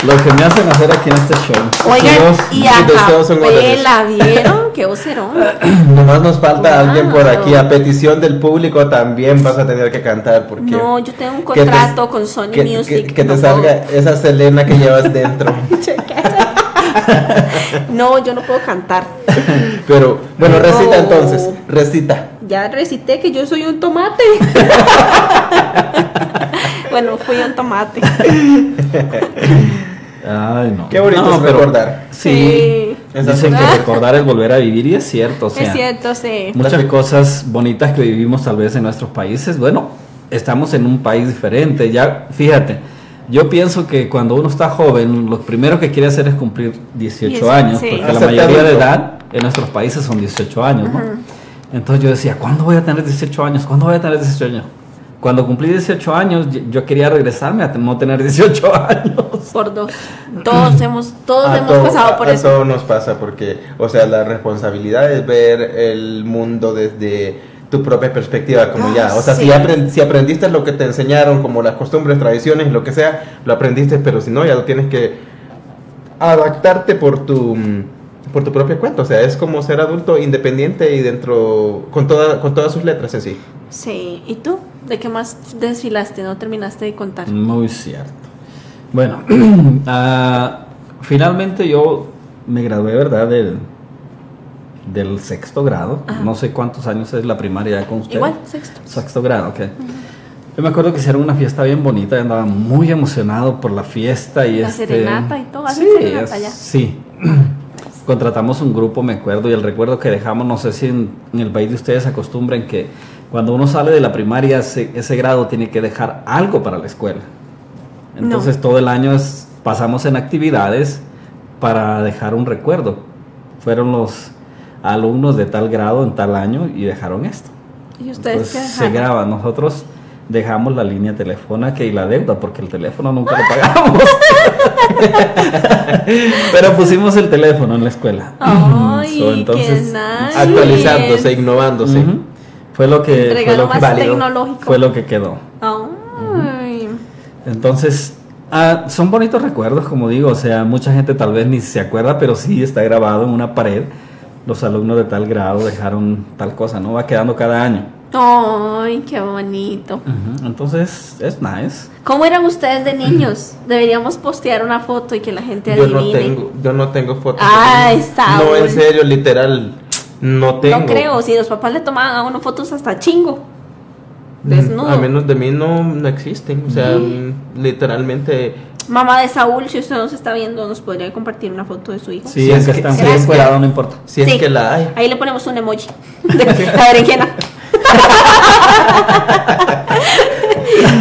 Lo que me hacen hacer aquí en este show. Oigan, y a capela, ¿vieron? Qué vocerón. Nomás nos falta alguien por aquí. A petición del público también vas a tener que cantar porque. No, yo tengo un te- contrato con Sony que, Music. que- que te no salga esa Selena que llevas dentro. No, yo no puedo cantar. Pero, bueno, recita entonces. Recita. Ya recité que yo soy un tomate. bueno, fui un tomate. Ay, no. Qué bonito No, es pero- recordar. Sí. Dicen que recordar es volver a vivir y es cierto, o sea, es cierto, sí. muchas cosas bonitas que vivimos tal vez en nuestros países, bueno, estamos en un país diferente, ya fíjate, yo pienso que cuando uno está joven, lo primero que quiere hacer es cumplir 18 Diez- años, sí. porque la mayoría de edad en nuestros países son 18 años, ¿no? Entonces yo decía, ¿cuándo voy a tener 18 años? ¿Cuándo voy a tener 18 años? Cuando cumplí 18 años, yo- quería regresarme a no tener 18 años. Por dos. Todos hemos, todos A hemos todo- pasado por a eso. todos nos pasa porque, o sea, la responsabilidad es ver el mundo desde tu propia perspectiva, como Ah, ya, o sea, sí. si, apren- si aprendiste lo que te enseñaron, como las costumbres, tradiciones, lo que sea, lo aprendiste, pero si no, ya lo tienes que adaptarte por tu por tu propia cuenta, o sea, es como ser adulto independiente y dentro con toda con todas sus letras en sí. Sí. ¿Y tú? ¿De qué más desfilaste? No terminaste de contar. Muy cierto. Bueno, ah, finalmente yo me gradué, ¿verdad? Del, del sexto grado. Ajá. No sé cuántos años es la primaria con usted. Igual, sexto. Sexto grado, ok. Yo me acuerdo que hicieron una fiesta bien bonita, yo andaba muy emocionado por la fiesta y La este... serenata y todo, Sí, serenata es- ya. sí. Contratamos un grupo, me acuerdo, y el recuerdo que dejamos, no sé si en, en el país de ustedes acostumbran que cuando uno sale de la primaria, ese, ese grado tiene que dejar algo para la escuela. Entonces todo el año es- pasamos en actividades para dejar un recuerdo. Fueron los alumnos de tal grado en tal año y dejaron esto. ¿Y ustedes qué se graba. Nosotros dejamos la línea telefónica y la deuda porque el teléfono nunca lo pagamos. Pero pusimos el teléfono en la escuela. Ay, So, entonces, qué nice. Actualizándose, innovándose. Fue lo que fue lo que, más válido. tecnológico. fue lo que quedó. Ay. Entonces, ah, son bonitos recuerdos, como digo, o sea, mucha gente tal vez ni se acuerda, pero sí está grabado en una pared. Los alumnos de tal grado dejaron tal cosa, ¿no? Va quedando cada año. Ay, qué bonito. Entonces, es nice. ¿Cómo eran ustedes de niños? Deberíamos postear una foto y que la gente Yo adivine. no tengo, yo no tengo fotos. Ay, No, Saúl. en serio, literal, no tengo. No creo, si los papás le tomaban a uno fotos hasta chingo. Mm, Desnudo. A menos de mí no, no existen. O sea, mm, literalmente. Mamá de Saúl, si usted nos está viendo, nos podría compartir una foto de su hijo. Sí, Sí, es es que que- bien fuera, no importa. Si es Sí. que la hay. Ahí le ponemos un emoji de la berenjena.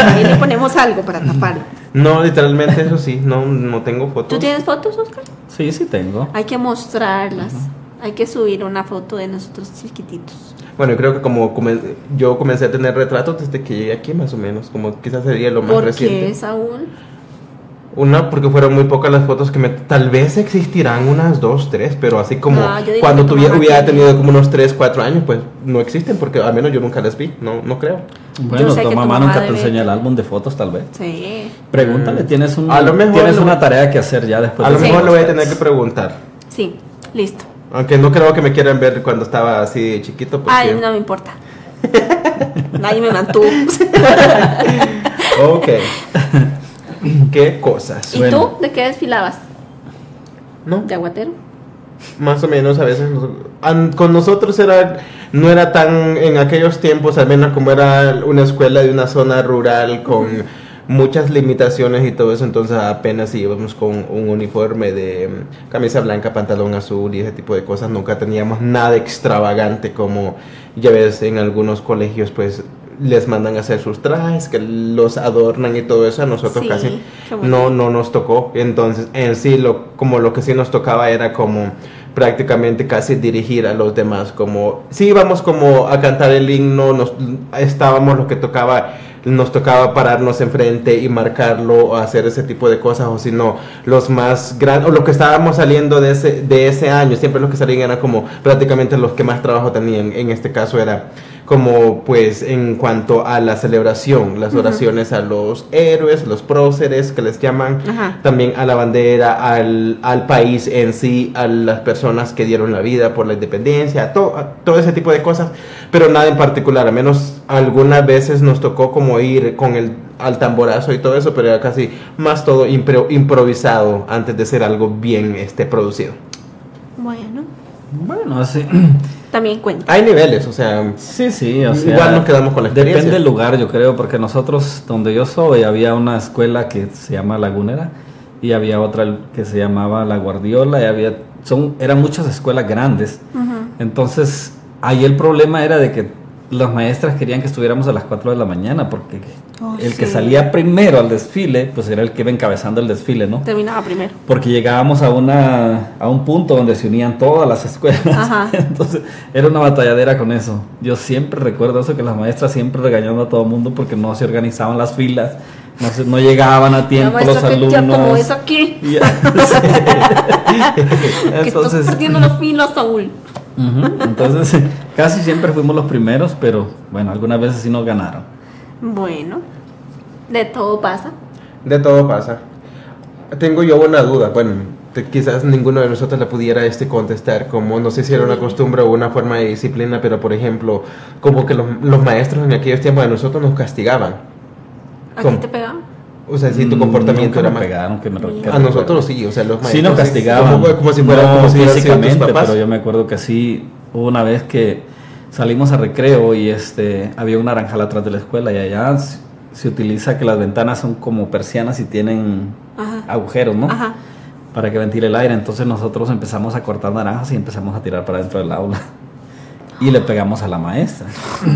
Ahí le ponemos algo para taparlo. No, literalmente eso sí, no, no tengo fotos. ¿Tú tienes fotos, Oscar? Sí, sí tengo. Hay que mostrarlas. Hay que subir una foto de nosotros chiquititos. Bueno, yo creo que como come- yo comencé a tener retratos desde que llegué aquí, más o menos. Como quizás sería lo más ¿Por reciente. qué, Saúl? Una, porque fueron muy pocas las fotos que me... Tal vez existirán unas dos, tres, pero así como No, diría cuando tuviera, hubiera tenido como unos tres, cuatro años, pues no existen, porque al menos yo nunca las vi, no, no creo. Bueno, tu mamá nunca te enseña el álbum de fotos, tal vez. Sí. Pregúntale, tienes, un, A lo mejor tienes lo- una tarea que hacer ya después a lo de mejor este le voy a tener que preguntar. Sí, listo. Aunque no creo que me quieran ver cuando estaba así chiquito. Porque... Ay, no me importa. Nadie me mantuvo. Ok. ¿Qué cosas? ¿Y Bueno. tú? ¿De qué desfilabas? ¿No? ¿De aguatero? Más o menos a veces con nosotros era no era tan en aquellos tiempos al menos como era una escuela de una zona rural con muchas limitaciones y todo eso entonces apenas íbamos con un uniforme de mm, camisa blanca pantalón azul y ese tipo de cosas nunca teníamos nada extravagante como ya ves en algunos colegios pues les mandan a hacer sus trajes que los adornan y todo eso a nosotros Sí, casi no no nos tocó. Entonces en sí lo como lo que sí nos tocaba era como prácticamente casi dirigir a los demás como sí íbamos como a cantar el himno nos estábamos lo que tocaba nos tocaba pararnos enfrente y marcarlo o hacer ese tipo de cosas o si no los más grandes o lo que estábamos saliendo de ese de ese año siempre los que salían eran como prácticamente los que más trabajo tenían. En este caso era como pues en cuanto a la celebración, las oraciones a los héroes, los próceres que les llaman, Ajá. también a la bandera, al, al país en sí, a las personas que dieron la vida por la independencia, a, to- a todo ese tipo de cosas, pero nada en particular, al menos algunas veces nos tocó como ir con el al tamborazo y todo eso, pero era casi más todo impro- improvisado antes de ser algo bien este producido. Bueno, Bueno, sí. también cuenta. Hay niveles, o sea, Sí, sí, o sea. Igual nos quedamos con la experiencia. Depende del lugar, yo creo, porque nosotros, donde yo soy, había una escuela que se llama Lagunera y había otra que se llamaba La Guardiola y había son, eran muchas escuelas grandes. Entonces, ahí el problema era de que las maestras querían que estuviéramos a las 4 de la mañana porque Oh, el que salía primero al desfile, pues era el que iba encabezando el desfile, ¿no? Terminaba primero. Porque llegábamos a, una, a un punto donde se unían todas las escuelas. Ajá. Entonces era una batalladera con eso. Yo siempre recuerdo eso, que las maestras siempre regañando a todo el mundo porque no se organizaban las filas, no, se- no llegaban a tiempo los alumnos. ya como es aquí. Y ya- sí. Que estás perdiendo las filas, Saúl. Entonces casi siempre fuimos los primeros, pero bueno, algunas veces sí nos ganaron. Bueno, de todo pasa. De todo pasa. Tengo yo una duda, bueno, te- quizás ninguno de nosotros la pudiera este contestar, como no sé si era una costumbre o una forma de disciplina, pero por ejemplo, como que los, los maestros en aquellos tiempos de nosotros nos castigaban. ¿A ti te pegaban? O sea, si tu Mm, comportamiento era pegaron, que me que A nosotros sí, o sea, los maestros... Sí nos castigaban. Como, como si fuera no como si físicamente, papás. pero yo me acuerdo que sí hubo una vez que salimos a recreo y este había un naranjal atrás de la escuela y allá se utiliza que las ventanas son como persianas y tienen Ajá. agujeros, ¿no? Ajá. Para que ventile el aire. Entonces nosotros empezamos a cortar naranjas y empezamos a tirar para dentro del aula. Y le pegamos a la maestra.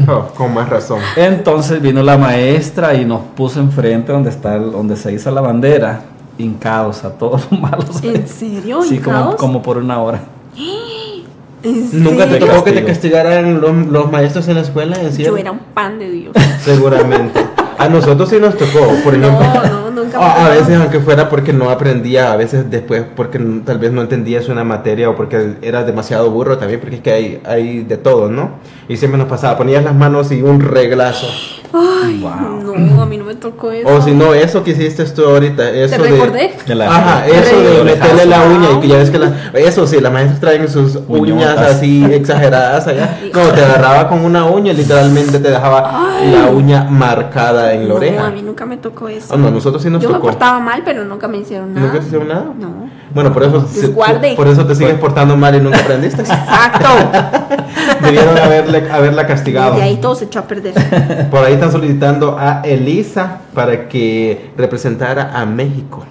Oh, con más razón. Entonces vino la maestra y nos puso enfrente donde está el- donde se hizo la bandera, hincados a todos los malos. ¿En serio? Sí, como, ¿Hincados? como por una hora. ¿En ¿Nunca te tocó que te castigaran los, los maestros en la escuela? ¿En Yo era un pan de Dios. Seguramente. A nosotros sí nos tocó, por No, ejemplo. no, nunca me A, veces, aunque fuera porque no aprendía, a veces después porque tal vez no entendías una materia o porque era demasiado burro también, porque es que hay, hay de todo, ¿no? Y siempre nos pasaba, ponías las manos y un reglazo. Ay, Wow. no, a mí no me tocó eso. O si no, eso que hiciste tú ahorita, eso ¿Te de... recordé? De la- Ajá, de- eso de de meterle la uña y que ya ves que la, eso sí, las maestras traen sus uñas así exageradas allá. No, te agarraba con una uña y literalmente te dejaba la uña marcada en la No, oreja. a mí nunca me tocó eso. Ah, no, nosotros sí nos Yo me tocó. portaba mal, pero nunca me hicieron nada. ¿Nunca te hicieron nada? No. Bueno, por eso, Desguarde. por eso te sigues portando mal y nunca aprendiste. Exacto. Debieron haberle, haberla castigado. De ahí todo se echó a perder. Por ahí están solicitando a Elisa para que representara a México.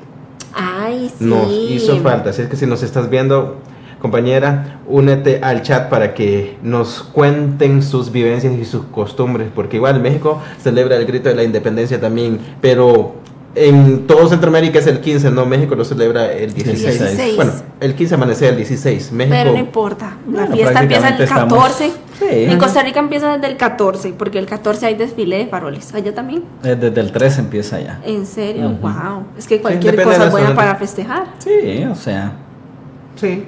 Ay, sí. Nos hizo falta. Así es que si nos estás viendo, compañera, únete al chat para que nos cuenten sus vivencias y sus costumbres. Porque igual México celebra el grito de la independencia también. Pero en todo Centroamérica es el 15, no México lo celebra el 16. 16. Bueno, el 15 amanece el 16. México. Pero no importa. La Bueno, fiesta empieza el prácticamente 14. estamos- Sí. En Costa Rica empieza desde el 14, porque el 14 hay desfile de faroles. ¿Allá también? Eh, Desde el 3 empieza ya. ¿En serio? Ujú. Wow. Es que cualquier de cosa es buena para festejar. Sí, o sea. Sí.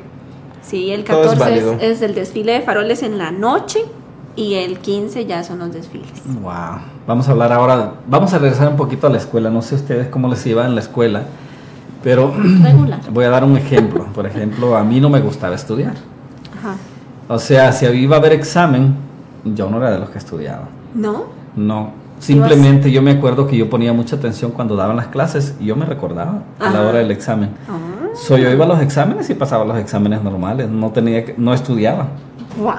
Sí, el Todo es 14 es, válido. es el desfile de faroles en la noche y el 15 ya son los desfiles. Wow. Vamos a hablar ahora. Vamos a regresar un poquito a la escuela. No sé ustedes cómo les iba en la escuela. Pero Regular. voy a dar un ejemplo. Por ejemplo, a mí no me gustaba estudiar. Ajá. O sea, si iba a haber examen, yo no era de los que estudiaba. ¿No? No. Simplemente yo me acuerdo que yo ponía mucha atención cuando daban las clases y yo me recordaba a la hora del examen. Ah. So, yo iba a los exámenes y pasaba los exámenes normales. No tenía que, no estudiaba. Wow.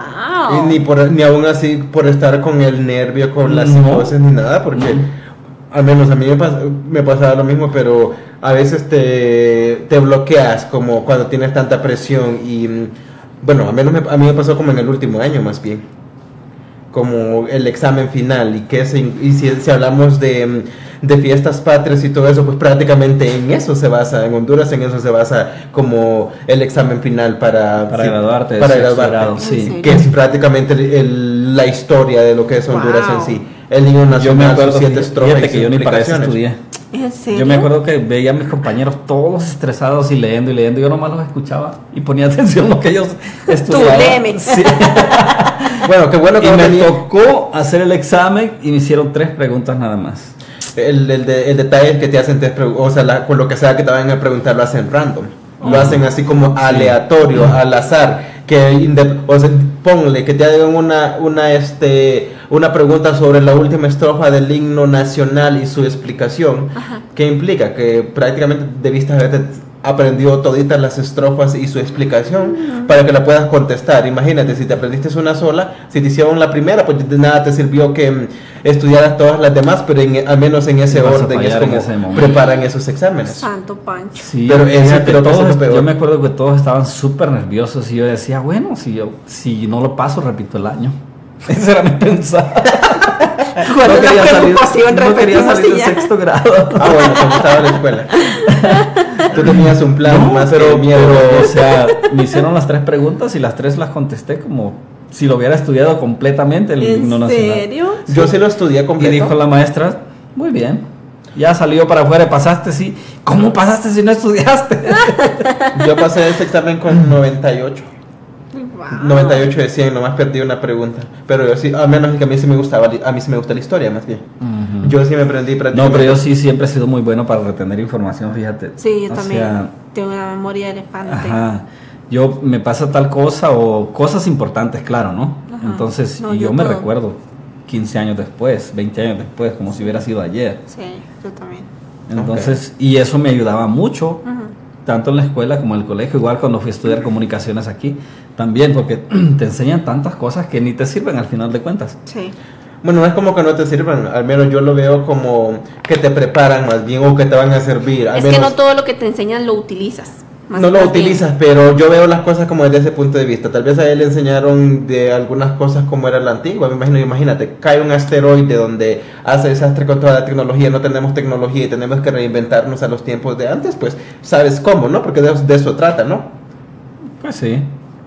Y ni, por, ni aún así por estar con el nervio, con las No. psicosis ni nada, porque al menos a mí me, pas- me pasaba lo mismo, pero a veces te, te bloqueas como cuando tienes tanta presión y mm, bueno, a, menos me- a mí me pasó como en el último año más bien, como el examen final y que se- y si, si hablamos de, mm, de fiestas patrias y todo eso, pues prácticamente en eso se basa, en Honduras en eso se basa como el examen final para, Para sí, graduarte para graduarte grado, ¿En sí. que es prácticamente el- el- la historia de lo que es Honduras Wow. en sí. El niño Yo me nacional, acuerdo, sus siete fíjate estrofas que yo ni para eso estudié. ¿En serio? Yo me acuerdo que veía a mis compañeros todos estresados y leyendo y leyendo. Yo nomás los escuchaba y ponía atención a lo que ellos estudiaban. léeme. Sí. Bueno, qué bueno que y no me tenía- tocó hacer el examen y me hicieron tres preguntas nada más. el, el, de- el detalle es que te hacen test, pregu- o sea, la- con lo que sea que te vayan a preguntar lo hacen random. Lo hacen así como aleatorio, al azar. Que o sea, ponle que te hagan una, una, este, una pregunta sobre la última estrofa del himno nacional y su explicación. Ajá. ¿Qué implica? Que prácticamente debiste haberte aprendió toditas las estrofas y su explicación para que la puedas contestar. Imagínate, si te aprendiste una sola, si te hicieron la primera, pues de nada te sirvió que mm, estudiaras todas las demás, pero en- al menos en ese orden es como ese preparan esos exámenes. Santo Pancho. Sí, Pero fíjate, creo que es todos- lo peor. yo me acuerdo que todos estaban súper nerviosos y yo decía, bueno, si yo si no lo paso, repito el año. Ese era mi pensar. ¿Cuál no quería salir, no quería salir y de ya. sexto grado. Ah, bueno, como estaba en la escuela. Tú tenías un plan No, más pero, que miedo. pero, o sea, me hicieron las tres preguntas y las tres las contesté como si lo hubiera estudiado completamente el himno ¿En nacional. serio? Yo sí lo estudié Y completo. dijo la maestra, muy bien. Ya salió para afuera, pasaste, sí. ¿Cómo pasaste si no estudiaste? Yo pasé ese examen con 98. Wow. 98 de 100, nomás perdí una pregunta. Pero yo sí, a menos que a mí sí me gustaba, a mí sí me gusta la historia más bien. Yo sí me aprendí No, pero yo sí siempre he sido muy bueno para retener información, fíjate. Sí, yo O también sea, tengo una memoria de elefante. Ajá. Yo me pasa tal cosa o cosas importantes, claro, ¿no? Ajá. Entonces, No, y yo yo me recuerdo 15 años después, 20 años después, como si hubiera sido ayer. Sí, yo también. Entonces, y eso me ayudaba mucho, Ujú. tanto en la escuela como en el colegio, igual cuando fui a estudiar comunicaciones aquí, también, porque te enseñan tantas cosas que ni te sirven al final de cuentas. Sí. Bueno, no es como que no te sirvan, al menos yo lo veo como que te preparan más bien o que te van a servir. Al Es menos que no todo lo que te enseñan lo utilizas. Más- no lo más bien. utilizas, pero yo veo las cosas como desde ese punto de vista. Tal vez a él le enseñaron de algunas cosas como era la antigua. Me imagino, imagínate, cae un asteroide donde hace desastre con toda la tecnología, no tenemos tecnología y tenemos que reinventarnos a los tiempos de antes, pues sabes cómo, ¿no? Porque de, de eso trata, ¿no? Pues sí.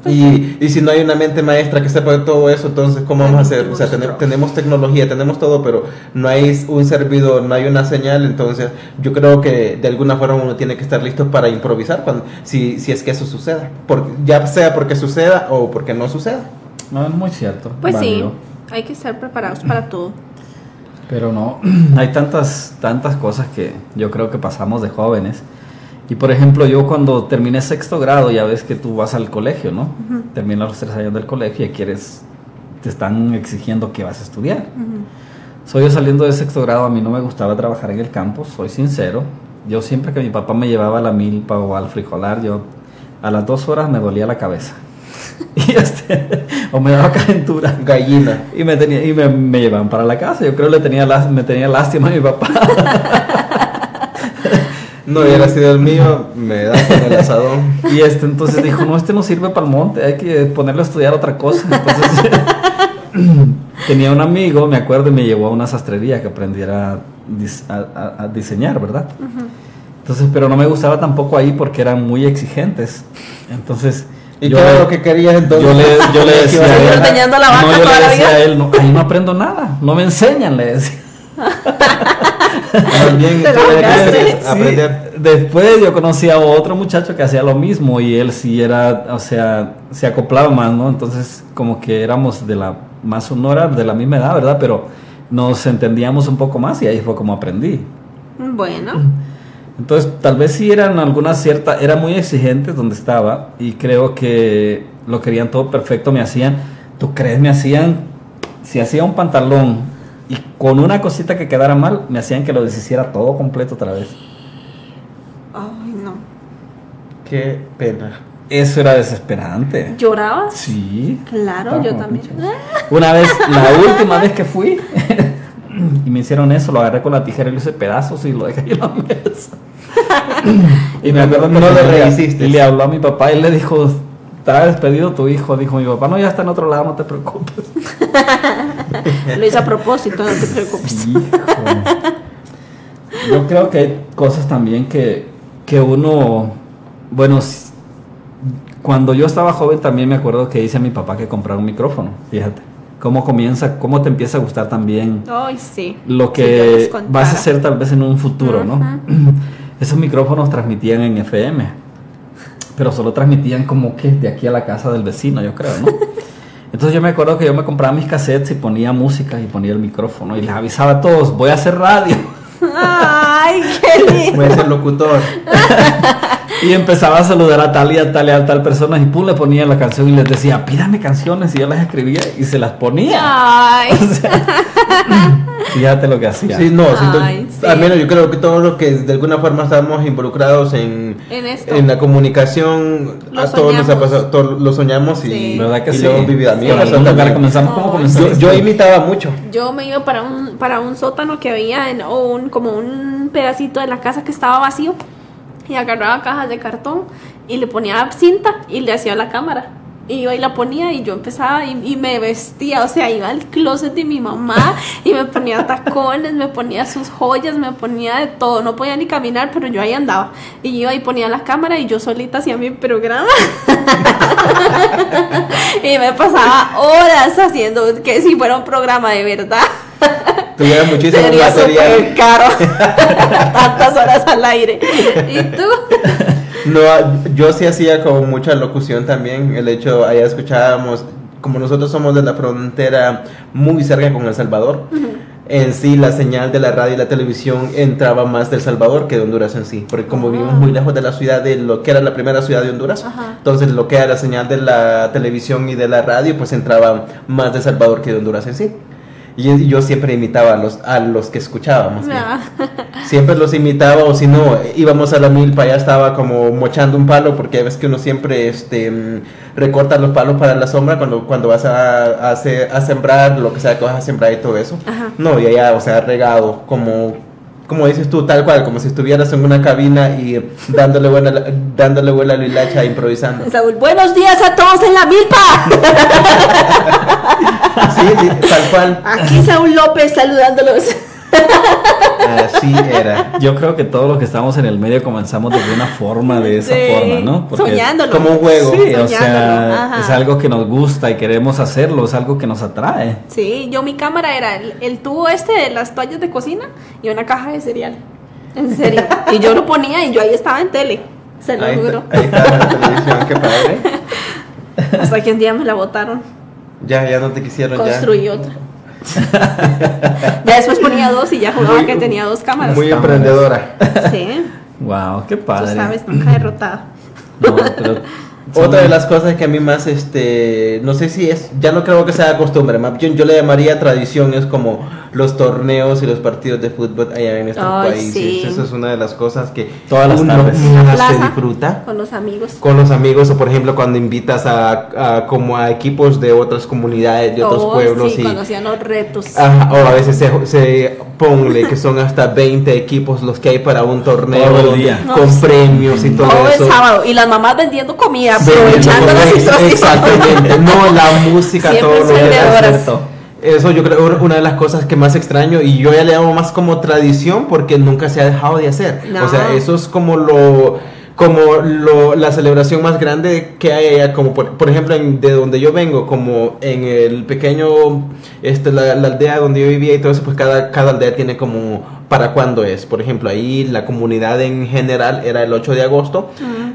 Y, y si no hay una mente maestra que sepa de todo eso, entonces ¿cómo vamos a hacer? O sea, tenemos tecnología, tenemos todo, pero no hay un servidor, no hay una señal, entonces yo creo que de alguna forma uno tiene que estar listo para improvisar cuando, si, si es que eso suceda, por, ya sea porque suceda o porque no suceda. No, es muy cierto. Pues válido. sí, hay que estar preparados para todo. Pero no, hay tantas, tantas cosas que yo creo que pasamos de jóvenes. Y por ejemplo, yo cuando terminé sexto grado, ya ves que tú vas al colegio, ¿no? Terminas los tres años del colegio y quieres, te están exigiendo que vas a estudiar. Soy yo saliendo de sexto grado, a mí no me gustaba trabajar en el campo, soy sincero. Yo siempre que mi papá me llevaba a la milpa o al frijolar, yo a las dos horas me dolía la cabeza. Y este, o me daba calentura. Gallina. Y me, tenía, y me, me llevaban para la casa. Yo creo que le tenía, me tenía lástima a mi papá. No hubiera sido el mío, me da con el asadón. Y este entonces dijo, no, este no sirve para el monte, hay que ponerlo a estudiar otra cosa. Entonces tenía un amigo, me acuerdo, y me llevó a una sastrería que aprendiera a, dis- a- a- a diseñar, ¿verdad? Entonces, pero no me gustaba tampoco ahí porque eran muy exigentes. Entonces, ¿Y yo qué era le- lo que querías entonces? yo le, yo le decía a él, ordeñando la vaca no, yo le decía a él, no, ahí no aprendo nada, no me enseñan, le decía. Sí, aprender. Después yo conocí a otro muchacho que hacía lo mismo y él sí era, o sea, se acoplaba más, ¿no? Entonces como que éramos de la, más, no era de la misma edad, ¿verdad? Pero nos entendíamos un poco más y ahí fue como aprendí. Bueno, Entonces tal vez sí eran algunas ciertas, era muy exigentes donde estaba y creo que lo querían todo perfecto, me hacían, ¿tú crees? Me hacían, si hacía un pantalón y con una cosita que quedara mal, me hacían que lo deshiciera todo completo otra vez. ay no. Qué pena. Eso era desesperante. ¿Llorabas? Sí. Claro, Estaba yo también. Una vez, la última vez que fui, y me hicieron eso, lo agarré con la tijera y lo hice pedazos y lo dejé ahí en la mesa. y me acuerdo que No le señor le- rehiciste. Y le habló a mi papá y le dijo, está despedido tu hijo. Dijo mi papá, no, ya está en otro lado, no te preocupes. Lo hice a propósito, no te preocupes. Hijo. Yo creo que hay cosas también que, que uno, bueno, cuando yo estaba joven también me acuerdo que hice a mi papá que comprara un micrófono, fíjate. Cómo comienza, cómo te empieza a gustar también Ay, sí. lo que vas a hacer tal vez en un futuro, ¿no? Esos micrófonos transmitían en FM, pero solo transmitían como que de aquí a la casa del vecino, yo creo, ¿no? Entonces yo me acuerdo que yo me compraba mis cassettes y ponía música y ponía el micrófono y les avisaba a todos, voy a hacer radio. Ay, qué lindo. Voy a ser locutor. Y empezaba a saludar a tal y a tal y a tal persona y pum, le ponía la canción y les decía, pídame canciones y yo las escribía y se las ponía. Ay. O sea, fíjate lo que hacía. Sí, no, siento- Ay, sí. al menos yo creo que todos los que de alguna forma estamos involucrados en, En esto. en la comunicación, Lo a todos nos ha pasado, todos lo soñamos y, Sí. ¿Verdad que y sí? lo hemos vivido. Comenzamos como Ay, comenzamos. Yo, yo imitaba mucho. Yo me iba para un, para un sótano que había en o un, como un pedacito de la casa que estaba vacío y agarraba cajas de cartón y le ponía cinta y le hacía la cámara. Y iba y la ponía y yo empezaba y, me vestía, o sea, iba al closet de mi mamá y me ponía tacones, me ponía sus joyas, me ponía de todo, no podía ni caminar, pero yo ahí andaba. Y iba y ponía la cámara y yo solita hacía mi programa. y me pasaba horas haciendo que si fuera un programa de verdad. Tuviera muchísimo Sería material. caro. Tantas horas al aire. ¿Y tú? No, yo sí hacía como mucha locución también. El hecho, allá escuchábamos, como nosotros somos de la frontera muy cerca con El Salvador, en sí la señal de la radio y la televisión entraba más del Salvador que de Honduras en sí. Porque como vivimos muy lejos de la ciudad de lo que era la primera ciudad de Honduras, Ajá. entonces lo que era la señal de la televisión y de la radio, pues entraba más de Salvador que de Honduras en sí. Y yo siempre imitaba a los, a los que escuchábamos. bien. Ah, Siempre los imitaba o si no, íbamos a la milpa, ya estaba como mochando un palo porque ves que uno siempre este, mm, recorta los palos para la sombra cuando, cuando vas a, a, a sembrar, lo que sea que vas a sembrar y todo eso. Ajá. No, y allá, o sea, regado, como, como dices tú, tal cual, como si estuvieras en una cabina y dándole buena, dándole buena a la hilacha improvisando. Saúl, buenos días a todos en la milpa. Sí, sí, tal cual. Aquí Saúl López saludándolos. Así era. Yo creo que todos los que estamos en el medio comenzamos de alguna forma, de esa Sí, forma, ¿no? Porque- Soñándolo. Como un juego. Sí, o sea, ajá. es algo que nos gusta y queremos hacerlo, es algo que nos atrae. Sí, yo mi cámara era el, el tubo este de las toallas de cocina y una caja de cereal. En serio. y yo lo ponía y yo ahí estaba en tele. Se lo Ahí, juro. ahí está en la televisión, qué padre. Hasta que un día me la botaron. Ya, ya no te quisieron ya. Construí otra. Ya después ponía dos y ya jugaba que tenía dos cámaras. Muy emprendedora. Sí, Wow, qué tú padre. sabes, nunca derrotada. No, pero- Otra de las cosas que a mí más, este, no sé si es, ya no creo que sea costumbre, más bien yo le llamaría tradición, es como los torneos y los partidos de fútbol allá en nuestros Ay, países. sí. Eso es una de las cosas que Todas las tardes. Se disfruta Con los amigos. con los amigos o por ejemplo cuando invitas a, a como a equipos de otras comunidades, de otros Oh, pueblos sí, y cuando hacían los retos. Ajá, o a veces se, se ponle que son hasta 20 equipos los que hay para un torneo Todo el día. con No, sí. premios y todo, Todo el eso. sábado. Y las mamás vendiendo comida, Vendiendo aprovechando la comida, situación. Exactamente, no la música, Siempre todo lo que. Eso yo creo una de las cosas que más extraño y yo ya le llamo más como tradición porque nunca se ha dejado de hacer. No. O sea, eso es como lo como lo, la celebración más grande que hay allá, como por, por ejemplo en- de donde yo vengo, como en el pequeño, este, la, la aldea donde yo vivía y todo eso, pues cada, cada aldea tiene como para cuándo es. Por ejemplo, ahí la comunidad en general era el 8 de agosto.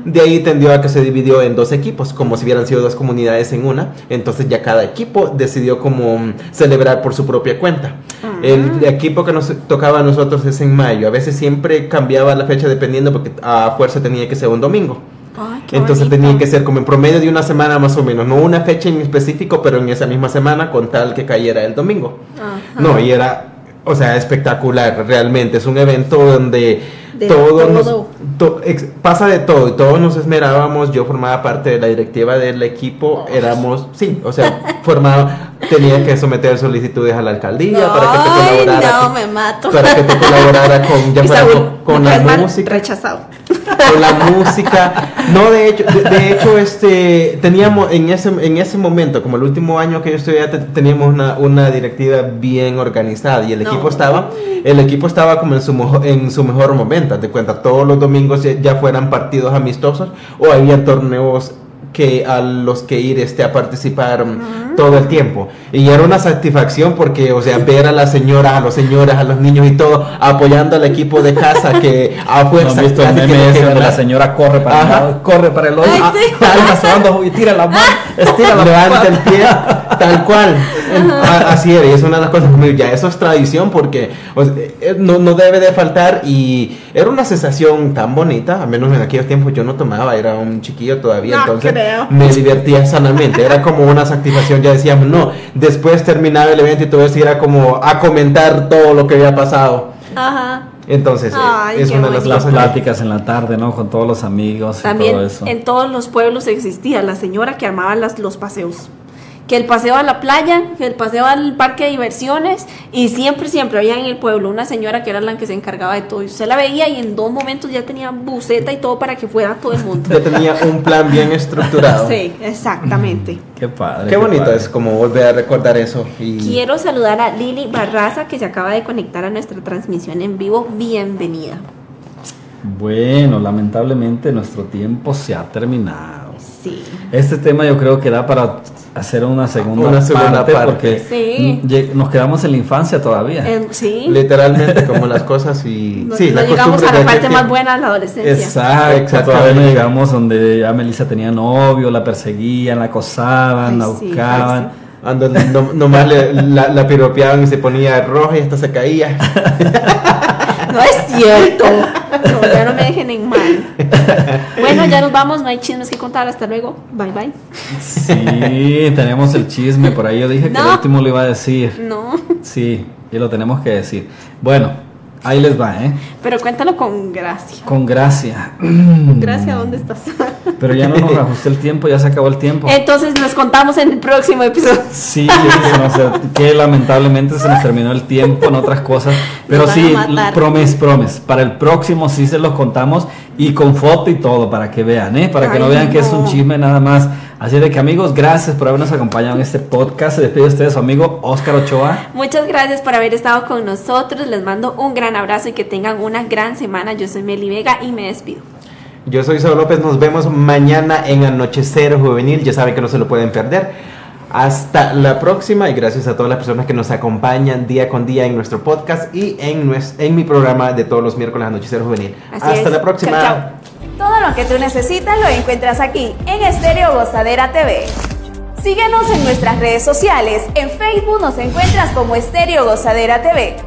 De ahí tendió a que se dividió en dos equipos, como si hubieran sido dos comunidades en una. Entonces ya cada equipo decidió como mm, celebrar por su propia cuenta. El equipo que nos tocaba a nosotros es en mayo. A veces siempre cambiaba la fecha dependiendo porque a fuerza tenía que ser un domingo. Ay, Entonces bonito. tenía que ser como en promedio de una semana más o menos, no una fecha en específico, pero en esa misma semana con tal que cayera el domingo. No, y era, o sea, espectacular, realmente. Es un evento donde De todo nos- todo. to- ex- pasa de todo y todos nos esmerábamos. Yo formaba parte de la directiva del equipo, Oh. éramos, sí, o sea, formaba, tenía que someter solicitudes a la alcaldía para que te Ay, colaborara. no, me mato. Para que te colaborara con, ya fuera con, con la música Rechazado. Con la música. No, de hecho, de, de hecho, este, teníamos en ese, en ese momento, como el último año que yo estudié, te- teníamos una, una directiva bien organizada y el No. equipo estaba, el equipo estaba como en su, mojo- en su mejor momento. Te cuenta, todos los domingos ya, ya fueran partidos amistosos o había torneos que a los que ir este, a participar todo el tiempo. Y era una satisfacción porque, o sea, ver a la señora, a los señores, a los niños y todo, apoyando al equipo de casa que a fuerza ¿No visto el meme que ese donde la señora corre para el Ajá. lado, corre para el otro, ah, sí. y tira la mano, estira la levanta el pie, tal cual. Así era, y es una de las cosas ya eso es tradición porque o sea, eh, no, no debe de faltar y era una sensación tan bonita, a menos en aquellos tiempos yo no tomaba, era un chiquillo todavía, No entonces creo. me divertía sanamente, era como una satisfacción, ya decíamos, no, después terminaba el evento y todo eso y era como a comentar todo lo que había pasado. Ajá. Entonces, eh, Ay, es una de las bonito. Las pláticas en la tarde, ¿no? Con todos los amigos y También todo eso. en todos los pueblos existía la señora que armaba las, los paseos. Que el paseo a la playa, que el paseo al parque de diversiones, y siempre, siempre había en el pueblo una señora que era la que se encargaba de todo. Y usted la veía y en dos momentos ya tenía buceta y todo para que fuera todo el mundo. ya tenía un plan bien estructurado. Sí, exactamente. Qué padre. Qué bonito padre. es como volver a recordar eso. Y... Quiero saludar a Lili Barraza que se acaba de conectar a nuestra transmisión en vivo. Bienvenida. Bueno, lamentablemente nuestro tiempo se ha terminado. Sí. Este tema yo creo que da para hacer una segunda, Una segunda parte, parte. porque Sí. nos quedamos en la infancia todavía. Sí. Literalmente como las cosas y... No, sí, no la llegamos a la parte más buena de la adolescencia. Exacto, Exactamente. todavía no llegamos donde ya Melissa tenía novio, la perseguían, la acosaban, Ay, la sí, buscaban. Ando, no- nomás le- la, la piropeaban y se ponía roja y hasta se caía. No es cierto. No, ya no me dejen en mal. Bueno, ya nos vamos, no hay chismes que contar. Hasta luego. Bye bye. Sí, tenemos el chisme, por ahí yo dije que el último lo iba a decir. No, Sí, y lo tenemos que decir. Bueno, ahí les va, ¿eh? pero cuéntalo con gracia. Con gracia. Gracia, ¿dónde estás? Pero ya no nos ajusté el tiempo, ya se acabó el tiempo. Entonces nos contamos en el próximo episodio. Sí, se nos- que lamentablemente se nos terminó el tiempo en otras cosas. Pero sí, promes, promes. Para el próximo sí se los contamos y con foto y todo para que vean, ¿eh? Para que no vean que es un chisme nada más. Así de que amigos, gracias por habernos acompañado en este podcast. Se despide de ustedes su amigo Oscar Ochoa. Muchas gracias por haber estado con nosotros. Les mando un gran abrazo y que tengan una gran semana. Yo soy Meli Vega y me despido. Yo soy Saúl López, nos vemos mañana en Anochecer Juvenil, ya saben que no se lo pueden perder. Hasta la próxima y gracias a todas las personas que nos acompañan día con día en nuestro podcast y en, nues- en mi programa de todos los miércoles Anochecer Juvenil. Así Hasta es. la próxima. Chao, chao. Todo lo que tú necesitas lo encuentras aquí en Estéreo Gozadera TV. Síguenos en nuestras redes sociales. En Facebook nos encuentras como Estéreo Gozadera TV